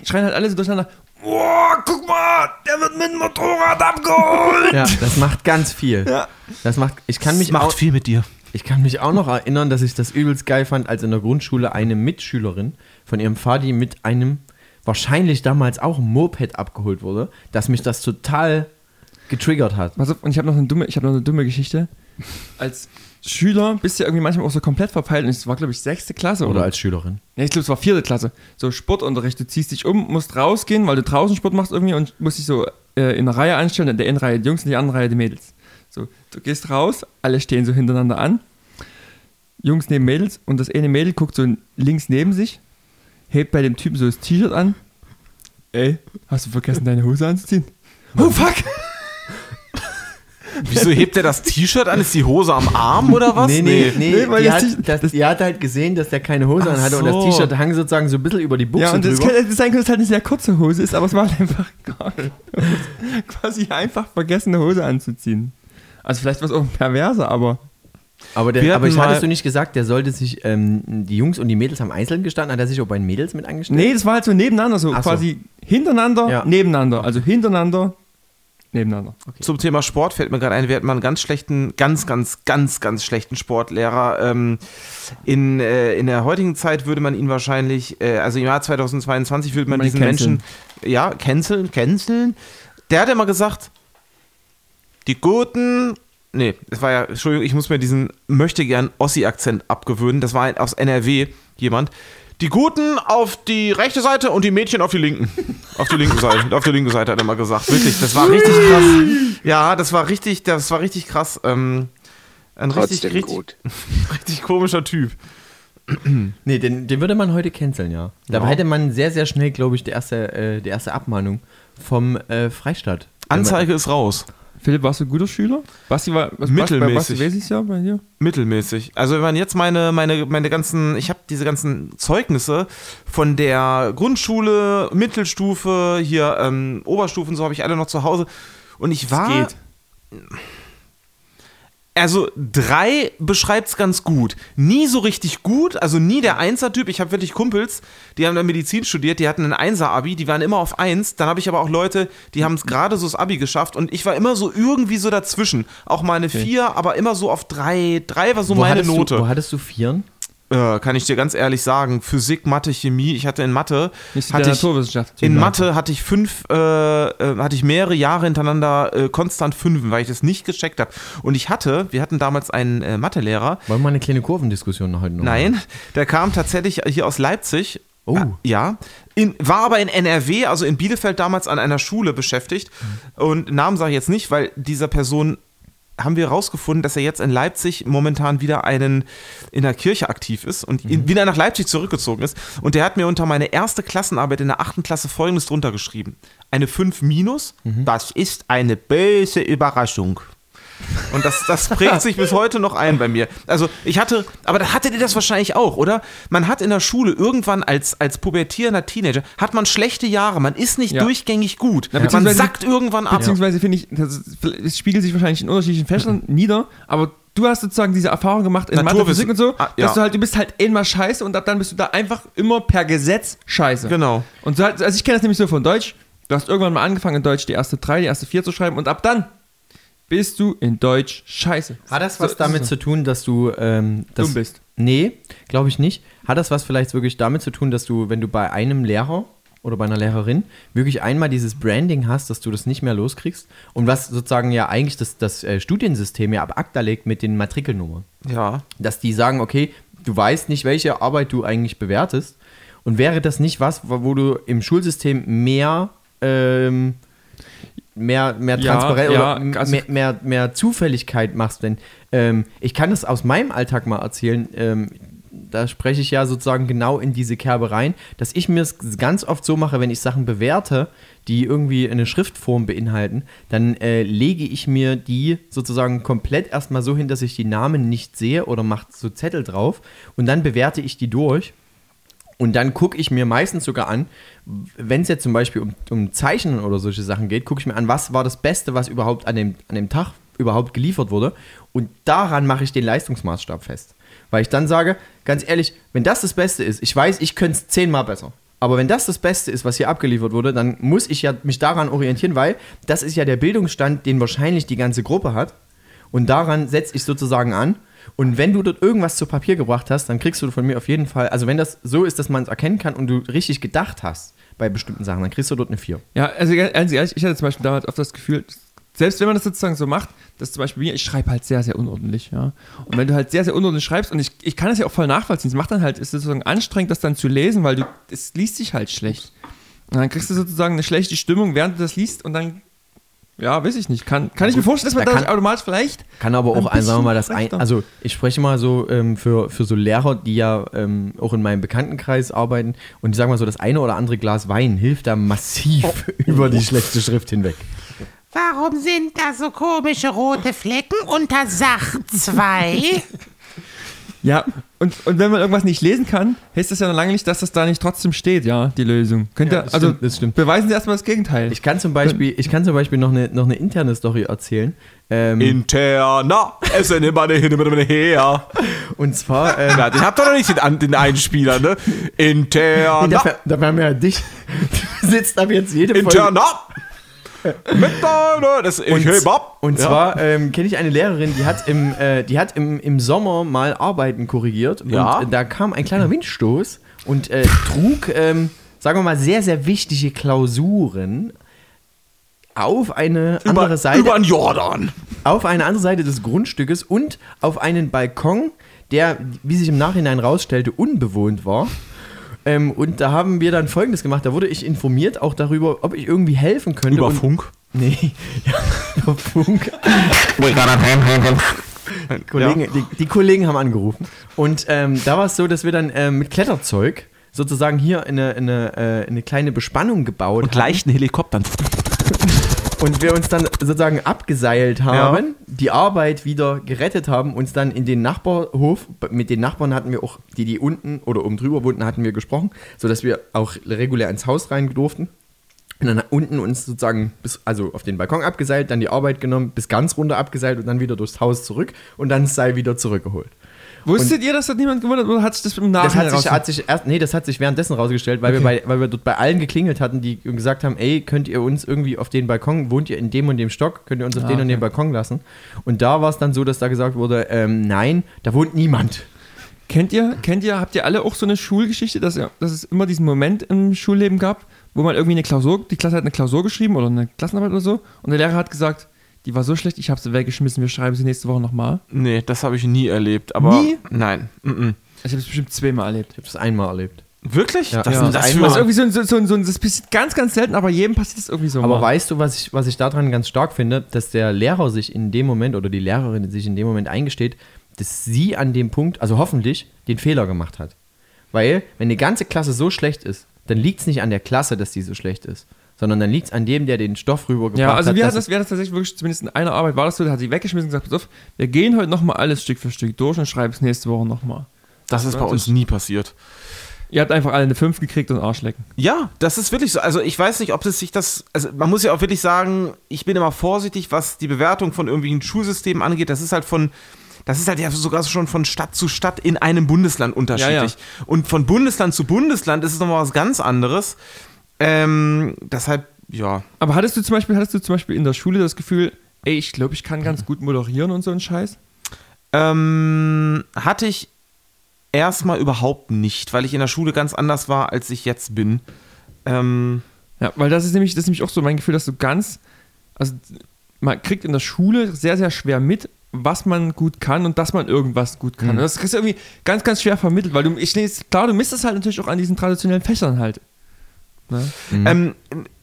schreien halt alle so durcheinander: Boah, guck mal, der wird mit dem Motorrad abgeholt! Ja, das macht ganz viel. Ja. Das macht, ich kann mich auch, viel mit dir. Ich kann mich auch noch erinnern, dass ich das übelst geil fand, als in der Grundschule eine Mitschülerin von ihrem Vati mit einem wahrscheinlich damals auch Moped abgeholt wurde, dass mich das total getriggert hat. Pass auf, und ich habe noch eine dumme, ich habe noch eine dumme Geschichte. Als Schüler bist du ja irgendwie manchmal auch so komplett verpeilt. Und es war, glaube ich, sechste Klasse oder, Oder als Schülerin. Nee, ich glaube, es war vierte Klasse. So Sportunterricht. Du ziehst dich um, musst rausgehen, weil du draußen Sport machst irgendwie und musst dich so äh, in der Reihe anstellen. In der einen Reihe die Jungs, in der anderen Reihe die Mädels. So, du gehst raus, alle stehen so hintereinander an. Jungs neben Mädels und das eine Mädel guckt so links neben sich, hebt bei dem Typen so das T-Shirt an. Ey, hast du vergessen, deine Hose anzuziehen? Oh fuck! Wieso hebt er das T-Shirt an? Ist die Hose am Arm oder was? Nee, nee, nee. Nee, weil die, hat, das, die hat halt gesehen, dass der keine Hose Ach anhatte und das so. T-Shirt hang sozusagen so ein bisschen über die Buchse Ja, und kann das sein, dass es halt eine sehr kurze Hose ist, aber es war halt einfach. Quasi einfach vergessen, eine Hose anzuziehen. Also vielleicht war es auch ein perverser, aber aber der, aber ich hattest du nicht gesagt, der sollte sich, ähm, die Jungs und die Mädels haben einzeln gestanden, hat er sich auch bei den Mädels mit angestellt? nee, das war halt so nebeneinander, so Ach so. quasi hintereinander, Ja. nebeneinander. Also hintereinander, nebeneinander. Zum Thema Sport fällt mir gerade ein, wir hatten mal einen ganz schlechten, ganz, ganz, ganz, ganz schlechten Sportlehrer. Ähm, in, äh, in der heutigen Zeit würde man ihn wahrscheinlich, äh, also im Jahr 2022 würde man Man diesen canceln. Menschen, ja, canceln, canceln. Der hat immer gesagt, die Guten, nee, das war ja, Entschuldigung, ich muss mir diesen möchte gern Ossi-Akzent abgewöhnen, das war ein, aus NRW jemand. Die Guten auf die rechte Seite und die Mädchen auf die linken. Auf die linke Seite. Auf die linke Seite hat er mal gesagt. Wirklich, das war richtig krass. Ja, das war richtig, das war richtig krass. Ähm, ein richtig, Trotzdem richtig, gut. richtig komischer Typ. Nee, den, den würde man heute canceln, ja. Da Ja. hätte man sehr, sehr schnell, glaube ich, die erste, äh, die erste Abmahnung vom äh, Freistaat. Anzeige ist raus. Philipp, warst du ein guter Schüler? Basti war was, Mittelmäßig. Was, bei Basti ja bei dir? Mittelmäßig. Also wenn man jetzt meine, meine, meine ganzen, ich habe diese ganzen Zeugnisse von der Grundschule, Mittelstufe, hier ähm, Oberstufen, so habe ich alle noch zu Hause. Und ich war. geht. Also drei beschreibt's ganz gut. Nie so richtig gut, also nie der Einser-Typ. Ich habe wirklich Kumpels, die haben dann Medizin studiert, die hatten ein Einser-Abi, die waren immer auf Eins. Dann habe ich aber auch Leute, die haben es gerade so das Abi geschafft und ich war immer so irgendwie so dazwischen. Auch mal eine Vier, aber immer so auf drei. Drei war so meine hattest Note. Du, wo hattest du Vieren? Äh, kann ich dir ganz ehrlich sagen, Physik, Mathe, Chemie. Ich hatte in Mathe, Nicht hatte ich, in Mathe hatte ich fünf, äh, äh, hatte ich mehrere Jahre hintereinander äh, konstant Fünfen, weil ich das nicht gecheckt habe. Und ich hatte, wir hatten damals einen äh, Mathelehrer. Wollen wir mal eine kleine Kurvendiskussion heute noch? Nein, der kam tatsächlich hier aus Leipzig. Oh. Ja, in, war aber in NRW, also in Bielefeld damals an einer Schule beschäftigt. Und Namen sage ich jetzt nicht, weil dieser Person haben wir herausgefunden, dass er jetzt in Leipzig momentan wieder einen in der Kirche aktiv ist und in, wieder nach Leipzig zurückgezogen ist. Und der hat mir unter meine erste Klassenarbeit in der achten Klasse folgendes drunter geschrieben. Eine 5 minus, das ist eine böse Überraschung. Und das, das prägt sich bis heute noch ein bei mir. Also ich hatte, aber da hattet ihr das wahrscheinlich auch, oder? Man hat in der Schule irgendwann als, als pubertierender Teenager, hat man schlechte Jahre, man ist nicht Ja. durchgängig gut. Ja, man sackt irgendwann ab. Beziehungsweise finde ich, das es spiegelt sich wahrscheinlich in unterschiedlichen Fächern nieder, aber du hast sozusagen diese Erfahrung gemacht in Mathe, Physik und so, Ah, ja. dass du halt, du bist halt einmal scheiße und ab dann bist du da einfach immer per Gesetz scheiße. Genau. Und so, halt- also ich kenne das nämlich so von Deutsch. Du hast irgendwann mal angefangen in Deutsch die erste drei, die erste vier zu schreiben und ab dann bist du in Deutsch scheiße. Hat das was So- damit so. zu tun, dass du ähm, das, Dumm bist. Nee, glaube ich nicht. Hat das was vielleicht wirklich damit zu tun, dass du, wenn du bei einem Lehrer oder bei einer Lehrerin wirklich einmal dieses Branding hast, dass du das nicht mehr loskriegst? Und was sozusagen ja eigentlich das, das äh, Studiensystem ja ab ACTA legt mit den Matrikelnummern. Ja. Dass die sagen, okay, du weißt nicht, welche Arbeit du eigentlich bewertest. Und wäre das nicht was, wo du im Schulsystem mehr, ähm, mehr, mehr Ja, Transparenz ja, oder also- mehr, mehr, mehr Zufälligkeit machst? Denn ähm, ich kann das aus meinem Alltag mal erzählen. Ähm, da spreche ich ja sozusagen genau in diese Kerbe rein, dass ich mir es ganz oft so mache, wenn ich Sachen bewerte, die irgendwie eine Schriftform beinhalten, dann äh, lege ich mir die sozusagen komplett erstmal so hin, dass ich die Namen nicht sehe oder mache so Zettel drauf und dann bewerte ich die durch. Und dann gucke ich mir meistens sogar an, wenn es jetzt zum Beispiel um, um Zeichnen oder solche Sachen geht, gucke ich mir an, was war das Beste, was überhaupt an dem, an dem Tag überhaupt geliefert wurde. Und daran mache ich den Leistungsmaßstab fest. Weil ich dann sage, ganz ehrlich, wenn das das Beste ist, ich weiß, ich könnte es zehnmal besser. Aber wenn das das Beste ist, was hier abgeliefert wurde, dann muss ich ja mich daran orientieren, weil das ist ja der Bildungsstand, den wahrscheinlich die ganze Gruppe hat. Und daran setze ich sozusagen an. Und wenn du dort irgendwas zu Papier gebracht hast, dann kriegst du von mir auf jeden Fall, also wenn das so ist, dass man es erkennen kann und du richtig gedacht hast bei bestimmten Sachen, dann kriegst du dort eine 4. Ja, also ganz ehrlich, ich hatte zum Beispiel damals oft das Gefühl, selbst wenn man das sozusagen so macht, dass zum Beispiel mir, ich schreibe halt sehr, sehr unordentlich, ja. Und wenn du halt sehr, sehr unordentlich schreibst, und ich, ich kann das ja auch voll nachvollziehen, es macht dann halt, ist sozusagen anstrengend, das dann zu lesen, weil du, es liest sich halt schlecht. Und dann kriegst du sozusagen eine schlechte Stimmung, während du das liest und dann, ja, weiß ich nicht, kann, kann ich mir vorstellen, dass man da da kann- automatisch vielleicht Kann aber auch, Ein sagen wir mal, das ein, also ich spreche mal so ähm, für, für so Lehrer, die ja ähm, auch in meinem Bekanntenkreis arbeiten und ich sage mal so, das eine oder andere Glas Wein hilft da massiv über die schlechte Schrift hinweg. Warum sind da so komische rote Flecken unter Sach 2? Ja, und, und wenn man irgendwas nicht lesen kann, heißt das ja noch lange nicht, dass das da nicht trotzdem steht, ja, die Lösung. Könnt ihr, das also stimmt, das stimmt. beweisen Sie erstmal das Gegenteil. Ich kann zum Beispiel, ich kann zum Beispiel noch eine, noch eine interne Story erzählen. Ähm, Interna, es sind immer hin, immer her. und zwar, ähm, Ja, habt ihr doch nicht den, den Einspieler, ne? Interna, dafür, dafür haben wir ja dich. Du sitzt ab jetzt jede Folge. interna. Mit deiner, das ich Und, heb ab. und Ja. zwar ähm, kenne ich eine Lehrerin, die hat im, äh, die hat im, im Sommer mal Arbeiten korrigiert Ja. und äh, da kam ein kleiner Windstoß und äh, trug, ähm, sagen wir mal, sehr, sehr wichtige Klausuren auf eine andere über, Seite, über den Jordan. auf eine andere Seite des Grundstückes und auf einen Balkon, der, wie sich im Nachhinein rausstellte, unbewohnt war. Ähm, und da haben wir dann Folgendes gemacht. Da wurde ich informiert auch darüber, ob ich irgendwie helfen könnte. Über und, Funk. Nee, ja, über Funk. Kollegen, die, die Kollegen haben angerufen. Und ähm, da war es so, dass wir dann ähm, mit Kletterzeug sozusagen hier eine, eine, äh, eine kleine Bespannung gebaut Und leichten Helikoptern. Und wir uns dann sozusagen abgeseilt haben, die Arbeit wieder gerettet haben, uns dann in den Nachbarhof, mit den Nachbarn hatten wir auch, die die unten oder oben drüber wohnten, hatten wir gesprochen, sodass wir auch regulär ins Haus rein durften. Und dann unten uns sozusagen bis, also auf den Balkon abgeseilt, dann die Arbeit genommen, bis ganz runter abgeseilt und dann wieder durchs Haus zurück und dann das Seil wieder zurückgeholt. Wusstet ihr, dass das niemand gewundert oder hat sich das im Das Nachhinein hat sich, hat sich erst, nee, das hat sich währenddessen rausgestellt, weil, wir bei, weil wir dort bei allen geklingelt hatten, die gesagt haben, ey, könnt ihr uns irgendwie auf den Balkon, wohnt ihr in dem und dem Stock, könnt ihr uns auf Ah, den und okay. den Balkon lassen? Und da war es dann so, dass da gesagt wurde, ähm, nein, da wohnt niemand. Kennt ihr, kennt ihr, habt ihr alle auch so eine Schulgeschichte, dass, ihr, dass es immer diesen Moment im Schulleben gab, wo man irgendwie eine Klausur, die Klasse hat eine Klausur geschrieben oder eine Klassenarbeit oder so und der Lehrer hat gesagt, die war so schlecht, ich habe sie weggeschmissen, wir schreiben sie nächste Woche nochmal. Nee, das habe ich nie erlebt. Aber Nie? Nein. Mm Ich habe es bestimmt zweimal erlebt. Ich habe das einmal erlebt. -mm. Wirklich? Ja. das Ja, das einmal. Das ist irgendwie so, ein- so, so, ein- so, ein- das passiert ganz, ganz selten, aber jedem passiert es irgendwie so. Aber mal. weißt du, was ich, was ich daran ganz stark finde, dass der Lehrer sich in dem Moment oder die Lehrerin sich in dem Moment eingesteht, dass sie an dem Punkt, also hoffentlich, den Fehler gemacht hat. Weil, wenn die ganze Klasse so schlecht ist, dann liegt es nicht an der Klasse, dass die so schlecht ist, sondern dann liegt es an dem, der den Stoff rübergebracht Ja, also hat. wir hatten das, wir das tatsächlich wirklich, zumindest in einer Arbeit war das so, da hat sie weggeschmissen und gesagt, pass auf, wir gehen heute nochmal alles Stück für Stück durch und schreiben es nächste Woche nochmal. Das ist bei Ja, uns nie passiert. Ihr habt einfach alle eine 5 gekriegt und Arschlecken. Ja, das ist wirklich so. Also ich weiß nicht, ob es sich das. Also man muss ja auch wirklich sagen, ich bin immer vorsichtig, was die Bewertung von irgendwelchen Schulsystemen angeht. Das ist halt von. Das ist halt ja sogar schon von Stadt zu Stadt in einem Bundesland unterschiedlich. Und von Bundesland zu Bundesland ist es nochmal was ganz anderes. Ähm, deshalb, ja. Aber hattest du zum Beispiel, hattest du zum Beispiel in der Schule das Gefühl, ey, ich glaube, ich kann ganz gut moderieren und so ein Scheiß? Ähm, hatte ich erstmal überhaupt nicht, weil ich in der Schule ganz anders war, als ich jetzt bin. Ähm, Ja, weil das ist nämlich, das ist nämlich auch so mein Gefühl, dass du ganz, also man kriegt in der Schule sehr, sehr schwer mit, was man gut kann und dass man irgendwas gut kann. Und das kriegst du irgendwie ganz, ganz schwer vermittelt, weil du, ich klar, du misst es halt natürlich auch an diesen traditionellen Fächern halt. Ne? Ähm,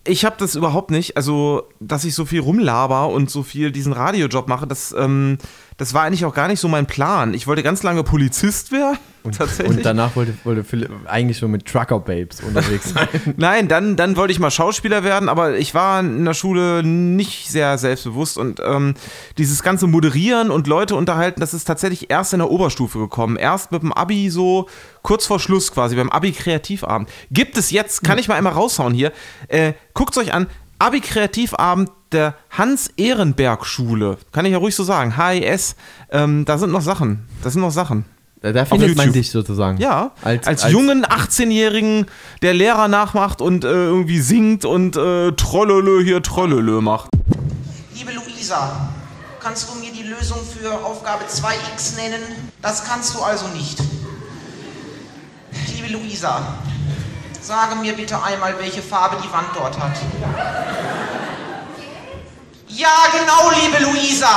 ich habe das überhaupt nicht. Also, dass ich so viel rumlaber und so viel diesen Radiojob mache, das, ähm, das war eigentlich auch gar nicht so mein Plan. Ich wollte ganz lange Polizist werden. Und, tatsächlich. und danach wollte, wollte Philipp eigentlich schon mit Trucker Babes unterwegs sein. Nein, dann, dann wollte ich mal Schauspieler werden, aber ich war in der Schule nicht sehr selbstbewusst und ähm, dieses ganze Moderieren und Leute unterhalten, das ist tatsächlich erst in der Oberstufe gekommen. Erst mit dem Abi so kurz vor Schluss quasi, beim Abi-Kreativabend. Gibt es jetzt, kann ich mal einmal raushauen hier, äh, guckt euch an, Abi-Kreativabend der Hans-Ehrenberg-Schule. Kann ich ja ruhig so sagen, HES, ähm, da sind noch Sachen, da sind noch Sachen. Da, da findet man YouTube. dich sozusagen. Ja, Als- als, als- jungen 18-Jährigen, der Lehrer nachmacht und äh, irgendwie singt und äh, Trollele hier Trollele macht. Liebe Luisa, kannst du mir die Lösung für Aufgabe 2x nennen? Das kannst du also nicht. Liebe Luisa, sage mir bitte einmal, welche Farbe die Wand dort hat. Ja, genau, liebe Luisa.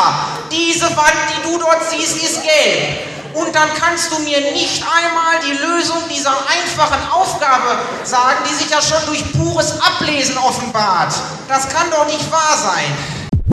Diese Wand, die du dort siehst, ist gelb. Und dann kannst du mir nicht einmal die Lösung dieser einfachen Aufgabe sagen, die sich ja schon durch pures Ablesen offenbart. Das kann doch nicht wahr sein.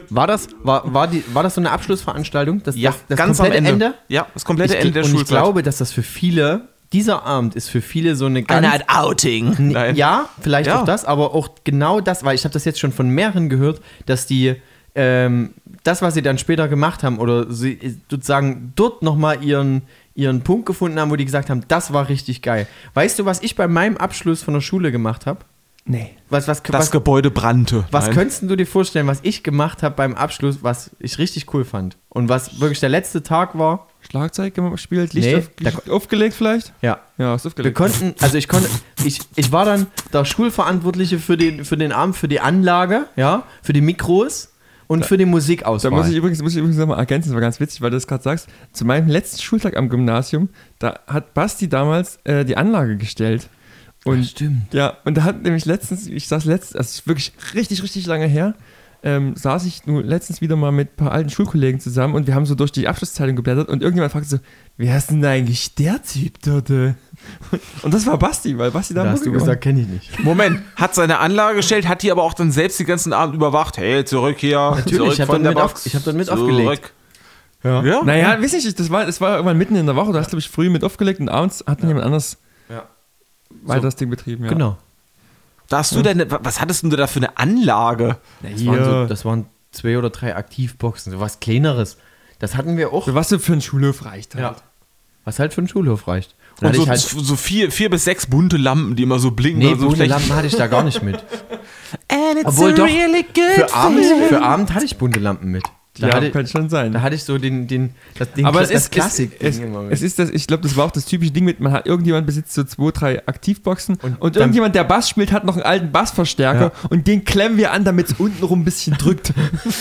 War das, war, war, die, war das so eine Abschlussveranstaltung? Das, Ja, das, das ganz am komplette Ende. Ja, das komplette ich, Ende der und ich Schulzeit. glaube, dass das für viele, dieser Abend ist für viele so eine ganz... Eine Art Outing. Nein. Ja, vielleicht Ja. auch das, aber auch genau das, weil ich habe das jetzt schon von mehreren gehört, dass die ähm, das, was sie dann später gemacht haben, oder sie sozusagen dort nochmal ihren, ihren Punkt gefunden haben, wo die gesagt haben, das war richtig geil. Weißt du, was ich bei meinem Abschluss von der Schule gemacht habe? Nee. Was, was, Das was, Gebäude brannte. was Nein. könntest du dir vorstellen, was ich gemacht habe beim Abschluss, was ich richtig cool fand? Und was wirklich der letzte Tag war? Schlagzeug gespielt, Licht Nee, auf, da- aufgelegt vielleicht? Ja. Ja, ist Wir aufgelegt. konnten, also ich konnte, ich, ich war dann der Schulverantwortliche für den, für den Abend, für die Anlage, ja, für die Mikros und für die Da Musikauswahl. muss ich übrigens, muss ich übrigens nochmal ergänzen, das war ganz witzig, weil du das gerade sagst. Zu meinem letzten Schultag am Gymnasium, da hat Basti damals äh, die Anlage gestellt. Und, stimmt. Ja, und da hat nämlich letztens, ich saß letztens, das ist wirklich richtig, richtig lange her, ähm, saß ich nur letztens wieder mal mit ein paar alten Schulkollegen zusammen und wir haben so durch die Abschlusszeitung geblättert und irgendjemand fragte so, wer ist denn eigentlich der Typ dort? äh?" Und das war Basti, weil Basti da da hast du gesagt, kenne ich nicht. Moment, hat seine Anlage gestellt, hat die aber auch dann selbst den ganzen Abend überwacht. Hey, zurück hier. Natürlich, zurück ich hab von dann auf- ich hab dann mit zurück. aufgelegt. Ja. ja? Naja, weiß ich nicht, das war, das war irgendwann mitten in der Woche, du hast, glaube ich, früh mit aufgelegt und abends hat dann jemand anders Ja. weiter das Ding betrieben. Ja. Genau. Da hast du denn, was hattest denn du da für eine Anlage? Das waren, so, das waren zwei oder drei Aktivboxen, so was Kleineres. Das hatten wir auch. Was für ein Schulhof reicht halt. Ja. Was halt für einen Schulhof reicht. Und, Und hatte so, ich halt, so vier, vier bis sechs bunte Lampen, die immer so blinken. nee, oder so bunte schlecht. Lampen hatte ich da gar nicht mit. And it's Obwohl a doch, really good für Abend, für Abend hatte ich bunte Lampen mit. Da, Ja, hatte, kann schon sein. da hatte ich so den, den, das, den Aber Kla- es ist, Klassik. es, es, ist das, ich glaube, das war auch das typische Ding mit, man hat irgendjemand besitzt so zwei, drei Aktivboxen und, Und irgendjemand, der Bass spielt, hat noch einen alten Bassverstärker Ja. und den klemmen wir an, damit es untenrum ein bisschen drückt.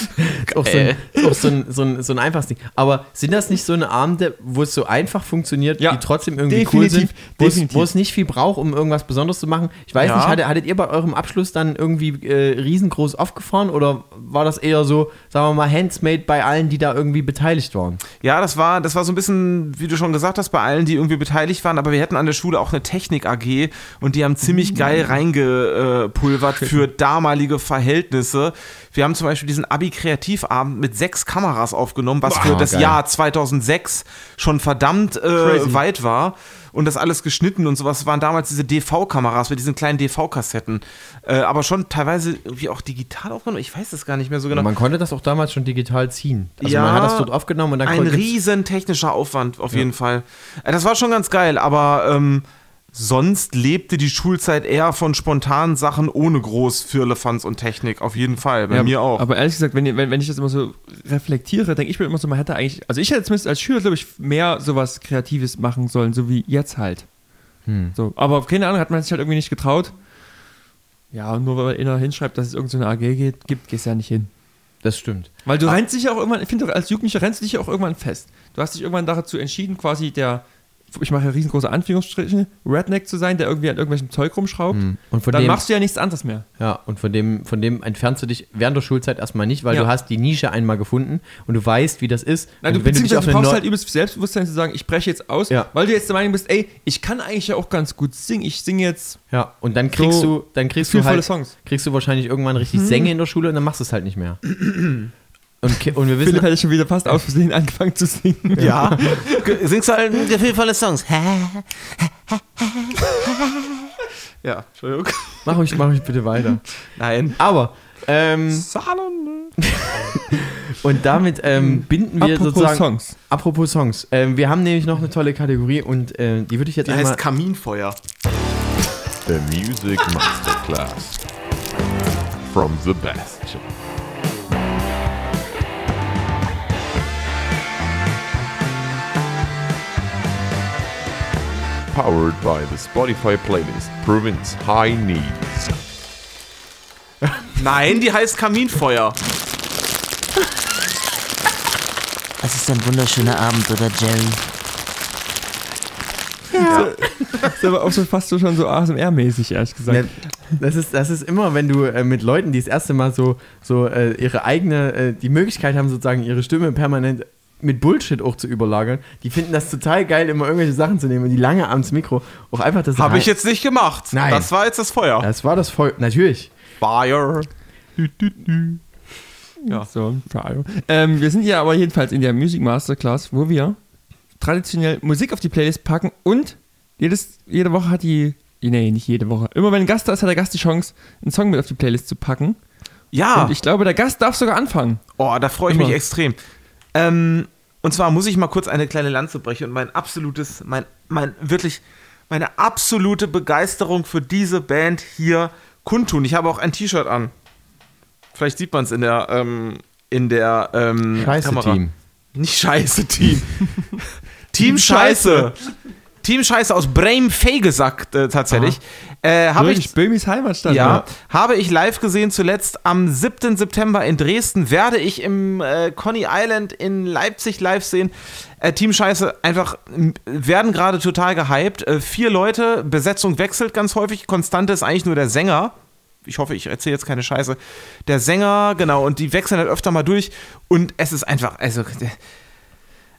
auch so ein, auch so ein, so ein, so ein einfaches Ding. Aber sind das nicht so eine Abende, wo es so einfach funktioniert, Ja, die trotzdem irgendwie cool definitiv, sind, wo es, definitiv. wo es nicht viel braucht, um irgendwas Besonderes zu machen? Ich weiß Ja. nicht, hattet, hattet ihr bei eurem Abschluss dann irgendwie äh, riesengroß aufgefahren oder war das eher so, sagen wir mal, handsmade bei allen, die da irgendwie beteiligt waren? Ja, das war, das war so ein bisschen, wie du schon gesagt hast, bei allen, die irgendwie beteiligt waren, aber wir hatten an der Schule auch eine Technik AG und die haben ziemlich geil reingepulvert für damalige Verhältnisse. Wir haben zum Beispiel diesen Abi-Kreativabend mit sechs Kameras aufgenommen, was für das geil. Jahr 2006 schon verdammt äh, weit war. Und das alles geschnitten und sowas waren damals diese DV-Kameras mit diesen kleinen DV-Kassetten. Äh, aber schon teilweise irgendwie auch digital aufgenommen. Ich weiß das gar nicht mehr so genau. Man konnte das auch damals schon digital ziehen. Also Ja, man hat das dort aufgenommen und dann Ein riesen technischer Aufwand, auf jeden Fall. Äh, Das war schon ganz geil, aber ähm, sonst lebte die Schulzeit eher von spontanen Sachen ohne groß Firlefanz und Technik, auf jeden Fall. Bei Ja, mir auch. Aber ehrlich gesagt, wenn, wenn, wenn ich das immer so reflektiere, denke ich mir immer so, man hätte eigentlich, also ich hätte zumindest als Schüler, glaube ich, mehr sowas Kreatives machen sollen, so wie jetzt halt. So, aber keine Ahnung, hat man sich halt irgendwie nicht getraut. Ja, und nur weil einer hinschreibt, dass es irgendeine AG geht, gibt, gehst ja nicht hin. Das stimmt. Weil du rennst dich ja auch irgendwann, ich finde, als Jugendlicher rennst du dich ja auch irgendwann fest. Du hast dich irgendwann dazu entschieden, quasi der, ich mache ja riesengroße Anführungsstriche, Redneck zu sein, der irgendwie an irgendwelchem Zeug rumschraubt. Und von Dann dem, machst du ja nichts anderes mehr. Ja, und von dem, von dem entfernst du dich während der Schulzeit erstmal nicht, weil Ja. du hast die Nische einmal gefunden und du weißt, wie das ist. Na, und du, beziehungsweise du eine brauchst neu- halt übelst Selbstbewusstsein zu sagen, ich breche jetzt aus, Ja. weil du jetzt der Meinung bist, ey, ich kann eigentlich ja auch ganz gut singen. Ich singe jetzt Ja, und dann kriegst So du, dann kriegst du halt, Songs. Mhm. kriegst du wahrscheinlich irgendwann richtig Sänge in der Schule und dann machst du es halt nicht mehr. Und, und wir wissen, Philipp hätte schon wieder fast aus Versehen angefangen zu singen. ja. Singst du halt gefühlvolle Songs? ja, Entschuldigung. mach ich, mach ich bitte weiter. Nein. Aber, ähm, und damit ähm, binden wir Apropos sozusagen, Songs. apropos Songs, ähm, wir haben nämlich noch eine tolle Kategorie und äh, die würde ich jetzt Die einmal, heißt Kaminfeuer. The Music Masterclass from the Bastion. Powered by the Spotify playlist Province High Needs. Nein, die heißt Kaminfeuer. Es ist ein wunderschöner Abend, oder Jerry? Das ist aber auch so fast so schon so ASMR-mäßig, ehrlich gesagt. Das ist, das ist immer, wenn du äh, mit Leuten, die das erste Mal so, so äh, ihre eigene, äh, die Möglichkeit haben, sozusagen ihre Stimme permanent mit Bullshit auch zu überlagern, die finden das total geil, immer irgendwelche Sachen zu nehmen und die lange abends Mikro auch einfach das Habe ich jetzt nicht gemacht. Nein. Das war jetzt das Feuer. Das war das voll. Natürlich. Fire. Ja. So, Fire. ähm, wir sind ja aber jedenfalls in der Music Masterclass, wo wir traditionell Musik auf die Playlist packen und jedes, jede Woche hat die, nee, nicht jede Woche, immer wenn ein Gast da ist, hat der Gast die Chance, einen Song mit auf die Playlist zu packen. Ja. Und ich glaube, der Gast darf sogar anfangen. Oh, da freue ich Immer. mich extrem. Ähm, und zwar muss ich mal kurz eine kleine Lanze brechen und mein absolutes, mein, mein wirklich, meine absolute Begeisterung für diese Band hier kundtun. Ich habe auch ein T-Shirt an. Vielleicht sieht man es in der, ähm, in der ähm, Scheiße, Kamera. Team. Nicht Scheiße, Team. Team Scheiße. Team Scheiße aus Bremen-Fey gesagt, äh, tatsächlich. Äh, habe ich, Böhmis Heimatstadt. ja, ne? habe ich live gesehen zuletzt am 7. September in Dresden. Werde ich im äh, Coney Island in Leipzig live sehen. Äh, Team Scheiße einfach werden gerade total gehypt. Äh, vier Leute, Besetzung wechselt ganz häufig. Konstante ist eigentlich nur der Sänger. Ich hoffe, ich erzähle jetzt keine Scheiße. Der Sänger, genau, und die wechseln halt öfter mal durch. Und es ist einfach, also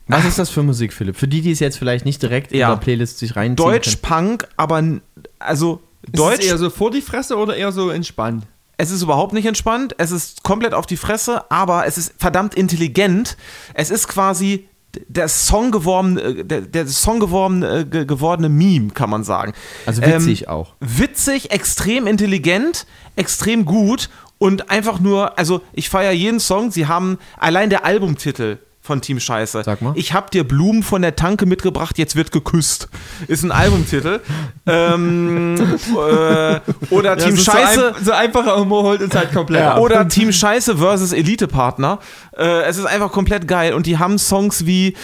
Was ist das für Musik, Philipp? Für die, die es jetzt vielleicht nicht direkt in Ja. der Playlist sich reinziehen Deutsch-Punk, aber n- also Ist Deutsch. es eher so vor die Fresse oder eher so entspannt? Es ist überhaupt nicht entspannt, es ist komplett auf die Fresse, aber es ist verdammt intelligent. Es ist quasi der Song geworden, äh, der, der Song geworden, äh, ge- gewordene Meme, kann man sagen. Also witzig auch. Witzig, extrem intelligent, extrem gut und einfach nur, also ich feiere jeden Song. Sie haben allein der Albumtitel von Team Scheiße. Sag mal. Ich hab dir Blumen von der Tanke mitgebracht, jetzt wird geküsst. Ist ein Albumtitel. ähm, äh, oder Team Scheiße. So, ein, so einfacher Humor holt uns halt komplett ab. Oder Team Scheiße versus Elite-Partner. Äh, es ist einfach komplett geil. Und die haben Songs wie,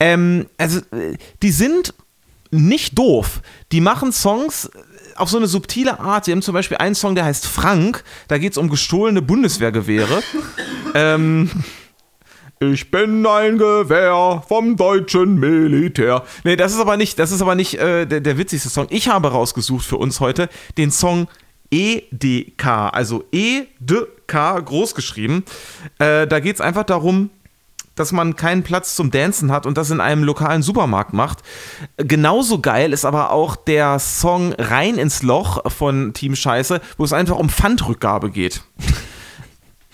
ähm, also, äh, die sind nicht doof. Die machen Songs auf so eine subtile Art. Sie haben zum Beispiel einen Song, der heißt Frank. Da geht es um gestohlene Bundeswehrgewehre. ähm, ich bin ein Gewehr vom deutschen Militär. Nee, das ist aber nicht, das ist aber nicht äh, der, der witzigste Song. Ich habe rausgesucht für uns heute den Song EDK, also EDK groß geschrieben. Äh, da geht es einfach darum, dass man keinen Platz zum Dancen hat und das in einem lokalen Supermarkt macht. Genauso geil ist aber auch der Song Rein ins Loch von Team Scheiße, wo es einfach um Pfandrückgabe geht.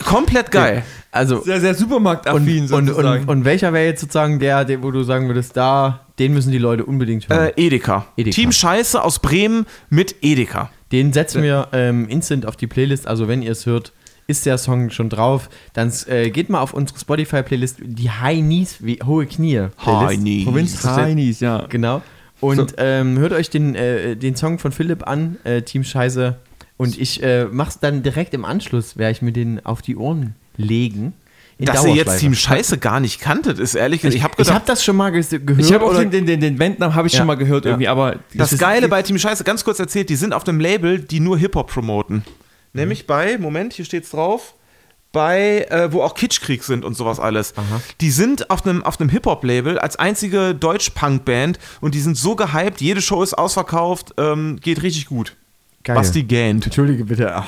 Komplett geil. Also Sehr, sehr supermarktaffin und, und, sozusagen. und, und welcher wäre jetzt sozusagen der, der, wo du sagen würdest, da, den müssen die Leute unbedingt hören. Äh, Edeka. Edeka. Team Scheiße aus Bremen mit Edeka. Den setzen wir ähm, instant auf die Playlist. Also wenn ihr es hört, ist der Song schon drauf. Dann äh, geht mal auf unsere Spotify-Playlist, die High Knees, wie hohe Knie. Playlist. Provinz Heinis, ja. Genau. Und So. ähm, hört euch den, äh, den Song von Philipp an, äh, Team Scheiße. Und ich äh, mach's dann direkt im Anschluss, werde ich mir den auf die Ohren legen. In Dass ihr jetzt. Team Scheiße gar nicht kanntet, ist ehrlich gesagt. Ich habe Ich habe das schon mal gehört. Ich habe auch den, den, den, den Bandnamen habe ich Ja. schon mal gehört Ja. irgendwie, aber das ist- Geile bei Team Scheiße, ganz kurz erzählt, die sind auf dem Label, die nur Hip-Hop promoten. Nämlich bei, Moment, hier steht's drauf, bei, äh, wo auch Kitschkrieg sind und sowas alles. Die sind auf einem auf einem Hip-Hop-Label als einzige Deutsch-Punk-Band und die sind so gehypt, jede Show ist ausverkauft, ähm, geht richtig gut. Geil. Basti gähnt. Entschuldige bitte. Ach.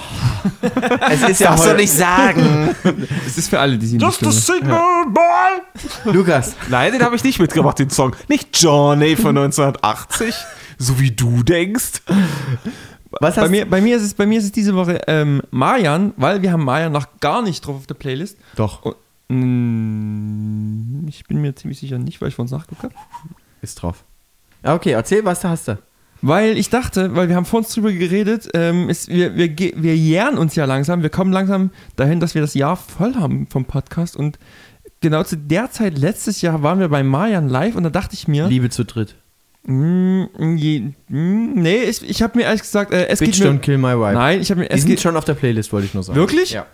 es ist ja Was soll heute, ich sagen? es ist für alle, die sie nicht Just a kennen. signal, boy! Lukas, Nein, den habe ich nicht mitgebracht, den Song. Nicht Johnny von 1980, so wie du denkst. was Bei hast mir, bei, mir ist es, bei mir ist es diese Woche ähm, Marian, weil wir haben Marian noch gar nicht drauf auf der Playlist. Doch, Und, mm, ich bin mir ziemlich sicher nicht, weil ich vor uns nachgeguckt habe. ist drauf. Ja, okay, erzähl, was da hast du. Weil ich dachte, weil wir haben vor uns drüber geredet, ähm, ist, wir, wir, wir jähren uns ja langsam, wir kommen langsam dahin, dass wir das Jahr voll haben vom Podcast und genau zu der Zeit letztes Jahr waren wir bei Marian live und da dachte ich mir, Liebe zu dritt. mm, je, mm, nee, ich, ich habe mir ehrlich gesagt, äh, es Bitch geht Don't mir, Kill My Wife. nein, ich habe mir, Die es sind geht, schon auf der Playlist, wollte ich nur sagen. Wirklich? Ja.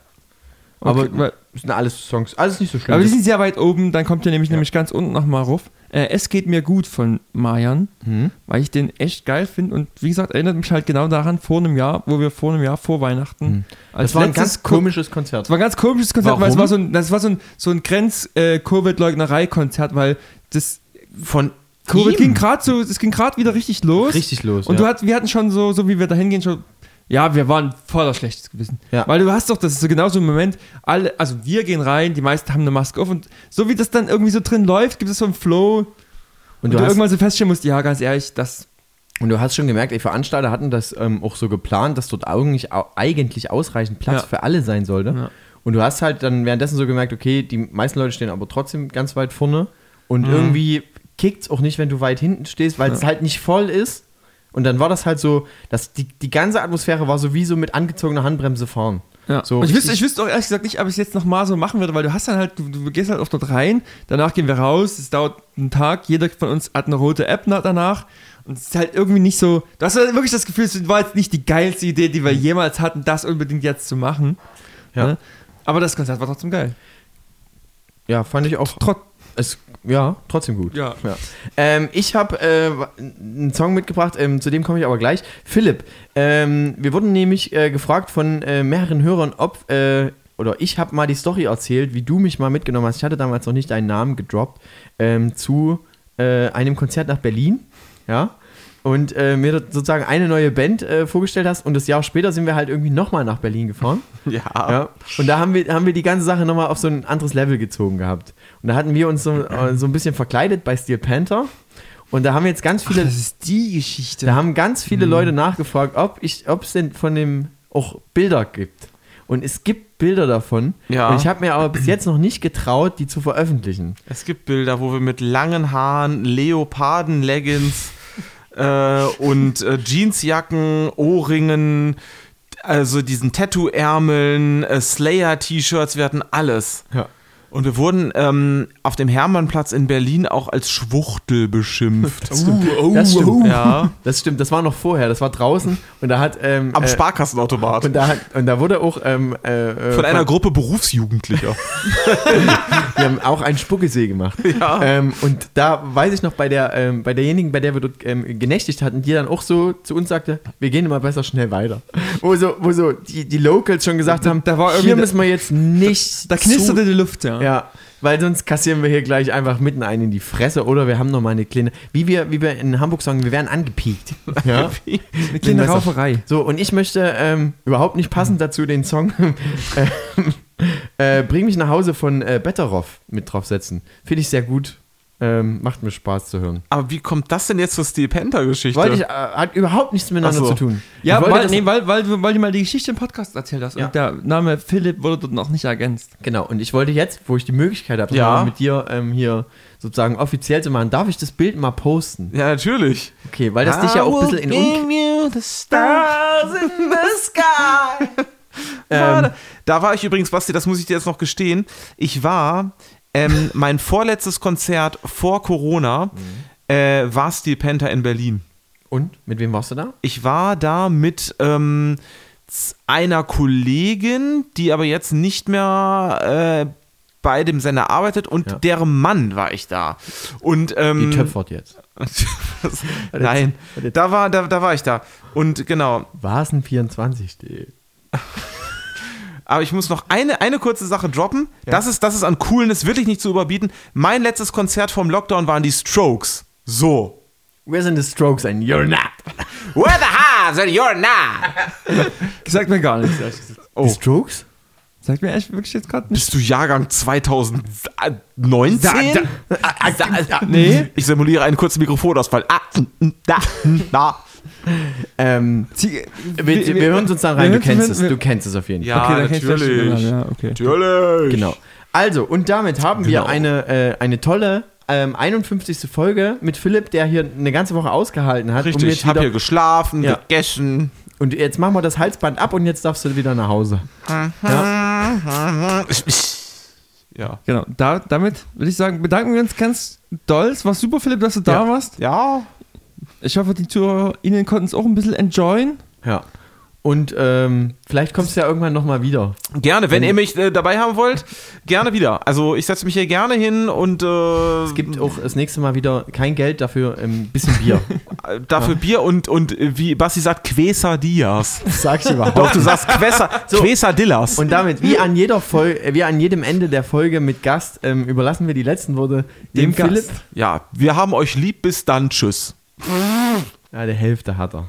okay, Aber sind alles Songs, alles nicht so schlimm. aber die sind sehr weit oben, dann kommt ihr nämlich, nämlich ganz unten nochmal ruf. Äh, es geht mir gut von Marian, Hm? weil ich den echt geil finde und wie gesagt, erinnert mich halt genau daran, vor einem Jahr, wo wir vor einem Jahr, vor Weihnachten, als Das war ein ganz komisches Konzert. Das war ein ganz komisches Konzert, weil es Warum? war so ein, das war so ein, so ein Grenz-Covid-Leugnerei-Konzert, weil das Von Covid ihm? ging gerade so, es ging gerade wieder richtig los. Richtig los, Und ja. du hat, wir hatten schon so, so wie wir da hingehen, schon, ja, wir waren voller schlechtes Gewissen. Ja. Weil du hast doch, das ist so genau so ein Moment, alle, also wir gehen rein, die meisten haben eine Maske auf und so wie das dann irgendwie so drin läuft, gibt es so einen Flow und, du du, hast- irgendwann so feststellen musst, ja, ganz ehrlich, das, Und du hast schon gemerkt, die Veranstalter hatten das ähm, auch so geplant, dass dort eigentlich, eigentlich ausreichend Platz Ja. für alle sein sollte. Ja. Und du hast halt dann währenddessen so gemerkt, okay, die meisten Leute stehen aber trotzdem ganz weit vorne. Und Mhm. irgendwie kickt es auch nicht, wenn du weit hinten stehst, weil es halt nicht voll ist. Und dann war das halt so, dass die, die ganze Atmosphäre war so wie so mit angezogener Handbremse fahren. Ja. So ich wüsste, ich wüsste auch ehrlich gesagt nicht, ob ich es jetzt nochmal so machen würde, weil du hast dann halt, du, du gehst halt auf dort rein, danach gehen wir raus, es dauert einen Tag, jeder von uns hat eine rote App nach- danach und es ist halt irgendwie nicht so, du hast halt wirklich das Gefühl, es war jetzt nicht die geilste Idee, die wir jemals hatten, das unbedingt jetzt zu machen. Ja. Ne? Aber das Konzert war trotzdem geil. Ja, fand ich auch. Trotz, Es, ja, trotzdem gut. Ja. Ähm, ich habe äh, einen Song mitgebracht, ähm, zu dem komme ich aber gleich. Philipp, ähm, wir wurden nämlich äh, gefragt von äh, mehreren Hörern, ob, äh, oder ich habe mal die Story erzählt, wie du mich mal mitgenommen hast. Ich hatte damals noch nicht deinen Namen gedroppt, ähm, zu äh, einem Konzert nach Berlin. Ja. Und äh, mir sozusagen eine neue Band äh, vorgestellt hast und das Jahr später sind wir halt irgendwie nochmal nach Berlin gefahren. Ja. Ja. Und da haben wir, haben wir die ganze Sache nochmal auf so ein anderes Level gezogen gehabt. Und da hatten wir uns so, äh, so ein bisschen verkleidet bei Steel Panther. Und da haben jetzt ganz viele, das ist die Geschichte. da haben ganz viele Leute nachgefragt, ob ich, ob es denn von dem auch Bilder gibt. Und es gibt Bilder davon. Ja. Und ich habe mir aber bis jetzt noch nicht getraut, die zu veröffentlichen. Es gibt Bilder, wo wir mit langen Haaren, Leoparden-Leggings äh, und äh, Jeansjacken, Ohrringen, also diesen Tattoo-Ärmeln, äh, Slayer-T-Shirts, wir hatten alles. Ja. Und wir wurden ähm, auf dem Hermannplatz in Berlin auch als Schwuchtel beschimpft. Das stimmt. das, stimmt. Ja. das stimmt. Das war noch vorher. Das war draußen. Und da hat. Ähm, Am äh, Sparkassenautomat. und da, hat, und da wurde auch. Ähm, äh, äh, Von einer Gruppe Berufsjugendlicher. Wir haben auch einen Spuckesee gemacht. Ja. Ähm, und da weiß ich noch, bei, der, ähm, bei derjenigen, bei der wir dort ähm, genächtigt hatten, die dann auch so zu uns sagte, wir gehen immer besser schnell weiter. Wo so, wo so die, die Locals schon gesagt haben, Da war hier irgendwie- müssen wir jetzt nicht Da knisterte die Luft, ja. Ja, weil sonst kassieren wir hier gleich einfach mitten einen in die Fresse oder wir haben noch mal eine kleine, wie wir, wie wir in Hamburg sagen, wir werden angepiekt. Ja? Eine kleine. Rauferei. So, und ich möchte ähm, überhaupt nicht passend dazu den Song äh, äh, Bring mich nach Hause von äh, Betteroff mit draufsetzen. Finde ich sehr gut. Ähm, macht mir Spaß zu hören. Aber wie kommt das denn jetzt zur Steel Panther-Geschichte? Äh, hat überhaupt nichts miteinander so. zu tun. Ja, weil, nee, weil, weil, du- weil du mal die Geschichte im Podcast erzählt hast. Ja. Und der Name Philipp wurde dort noch nicht ergänzt. Genau, und ich wollte jetzt, wo ich die Möglichkeit habe, Ja. mit dir ähm, hier sozusagen offiziell zu machen, darf ich das Bild mal posten? ja, natürlich. Okay, weil das dich ja auch ein bisschen in Un you the stars in the sky. ähm, Da war ich übrigens, Basti, das muss ich dir jetzt noch gestehen. Ich war, ähm, mein vorletztes Konzert vor Corona äh, war Steel Panther in Berlin. Und? Mit wem warst du da? Ich war da mit ähm, einer Kollegin, die aber jetzt nicht mehr äh, bei dem Sender arbeitet und Ja. deren Mann war ich da. Und, ähm, Die Töpfert jetzt. Nein, da war, da, da war ich da. Und genau, Vasen24.de. Aber ich muss noch eine, eine kurze Sache droppen. Das, ist, das ist an Coolness wirklich nicht zu überbieten. Mein letztes Konzert vom Lockdown waren die Strokes. So. We're in the Strokes and you're not. Where the hives and you're not. Sagt mir gar nichts. gesagt. Die Strokes? Sagt mir echt wirklich jetzt gerade nicht. Bist du Jahrgang 2019? Nee. Ich simuliere einen kurzen Mikrofonausfall. Ah, da, da. Ähm, Sie- wir, wir, wir hören uns dann rein. wir Du kennst es. wir- Du kennst es auf jeden Fall. Ja, Okay, natürlich. genau, Ja, okay. Natürlich. Genau. Also, und damit haben wir Genau. eine, äh, eine tolle ähm, 51. Folge mit Philipp, der hier eine ganze Woche ausgehalten hat. um Richtig, jetzt ich habe hier geschlafen, Ja. gegessen. Und jetzt machen wir das Halsband ab und jetzt darfst du wieder nach Hause. Ja. Genau, da, damit würde ich sagen, bedanken wir uns ganz doll. Es war super, Philipp, dass du da Ja. warst. Ja. Ich hoffe, die ZuhörerInnen konnten es auch ein bisschen enjoyen. Ja. Und ähm, vielleicht kommst du ja irgendwann nochmal wieder. Gerne, wenn ihr mich äh, dabei haben wollt, gerne wieder. Also ich setze mich hier gerne hin und äh, Es gibt auch das nächste Mal wieder kein Geld dafür, ein bisschen Bier. äh, dafür Bier und, und äh, wie Basti sagt, Quesadillas. Das sag ich überhaupt Doch, du sagst Quesa, So. Quesadillas. Und damit, wie an jeder Folge, wie an jedem Ende der Folge mit Gast, ähm, überlassen wir die letzten Worte dem, Dem Gast. Philipp. ja, wir haben euch lieb, bis dann, tschüss. Ja, der Hälfte hat er.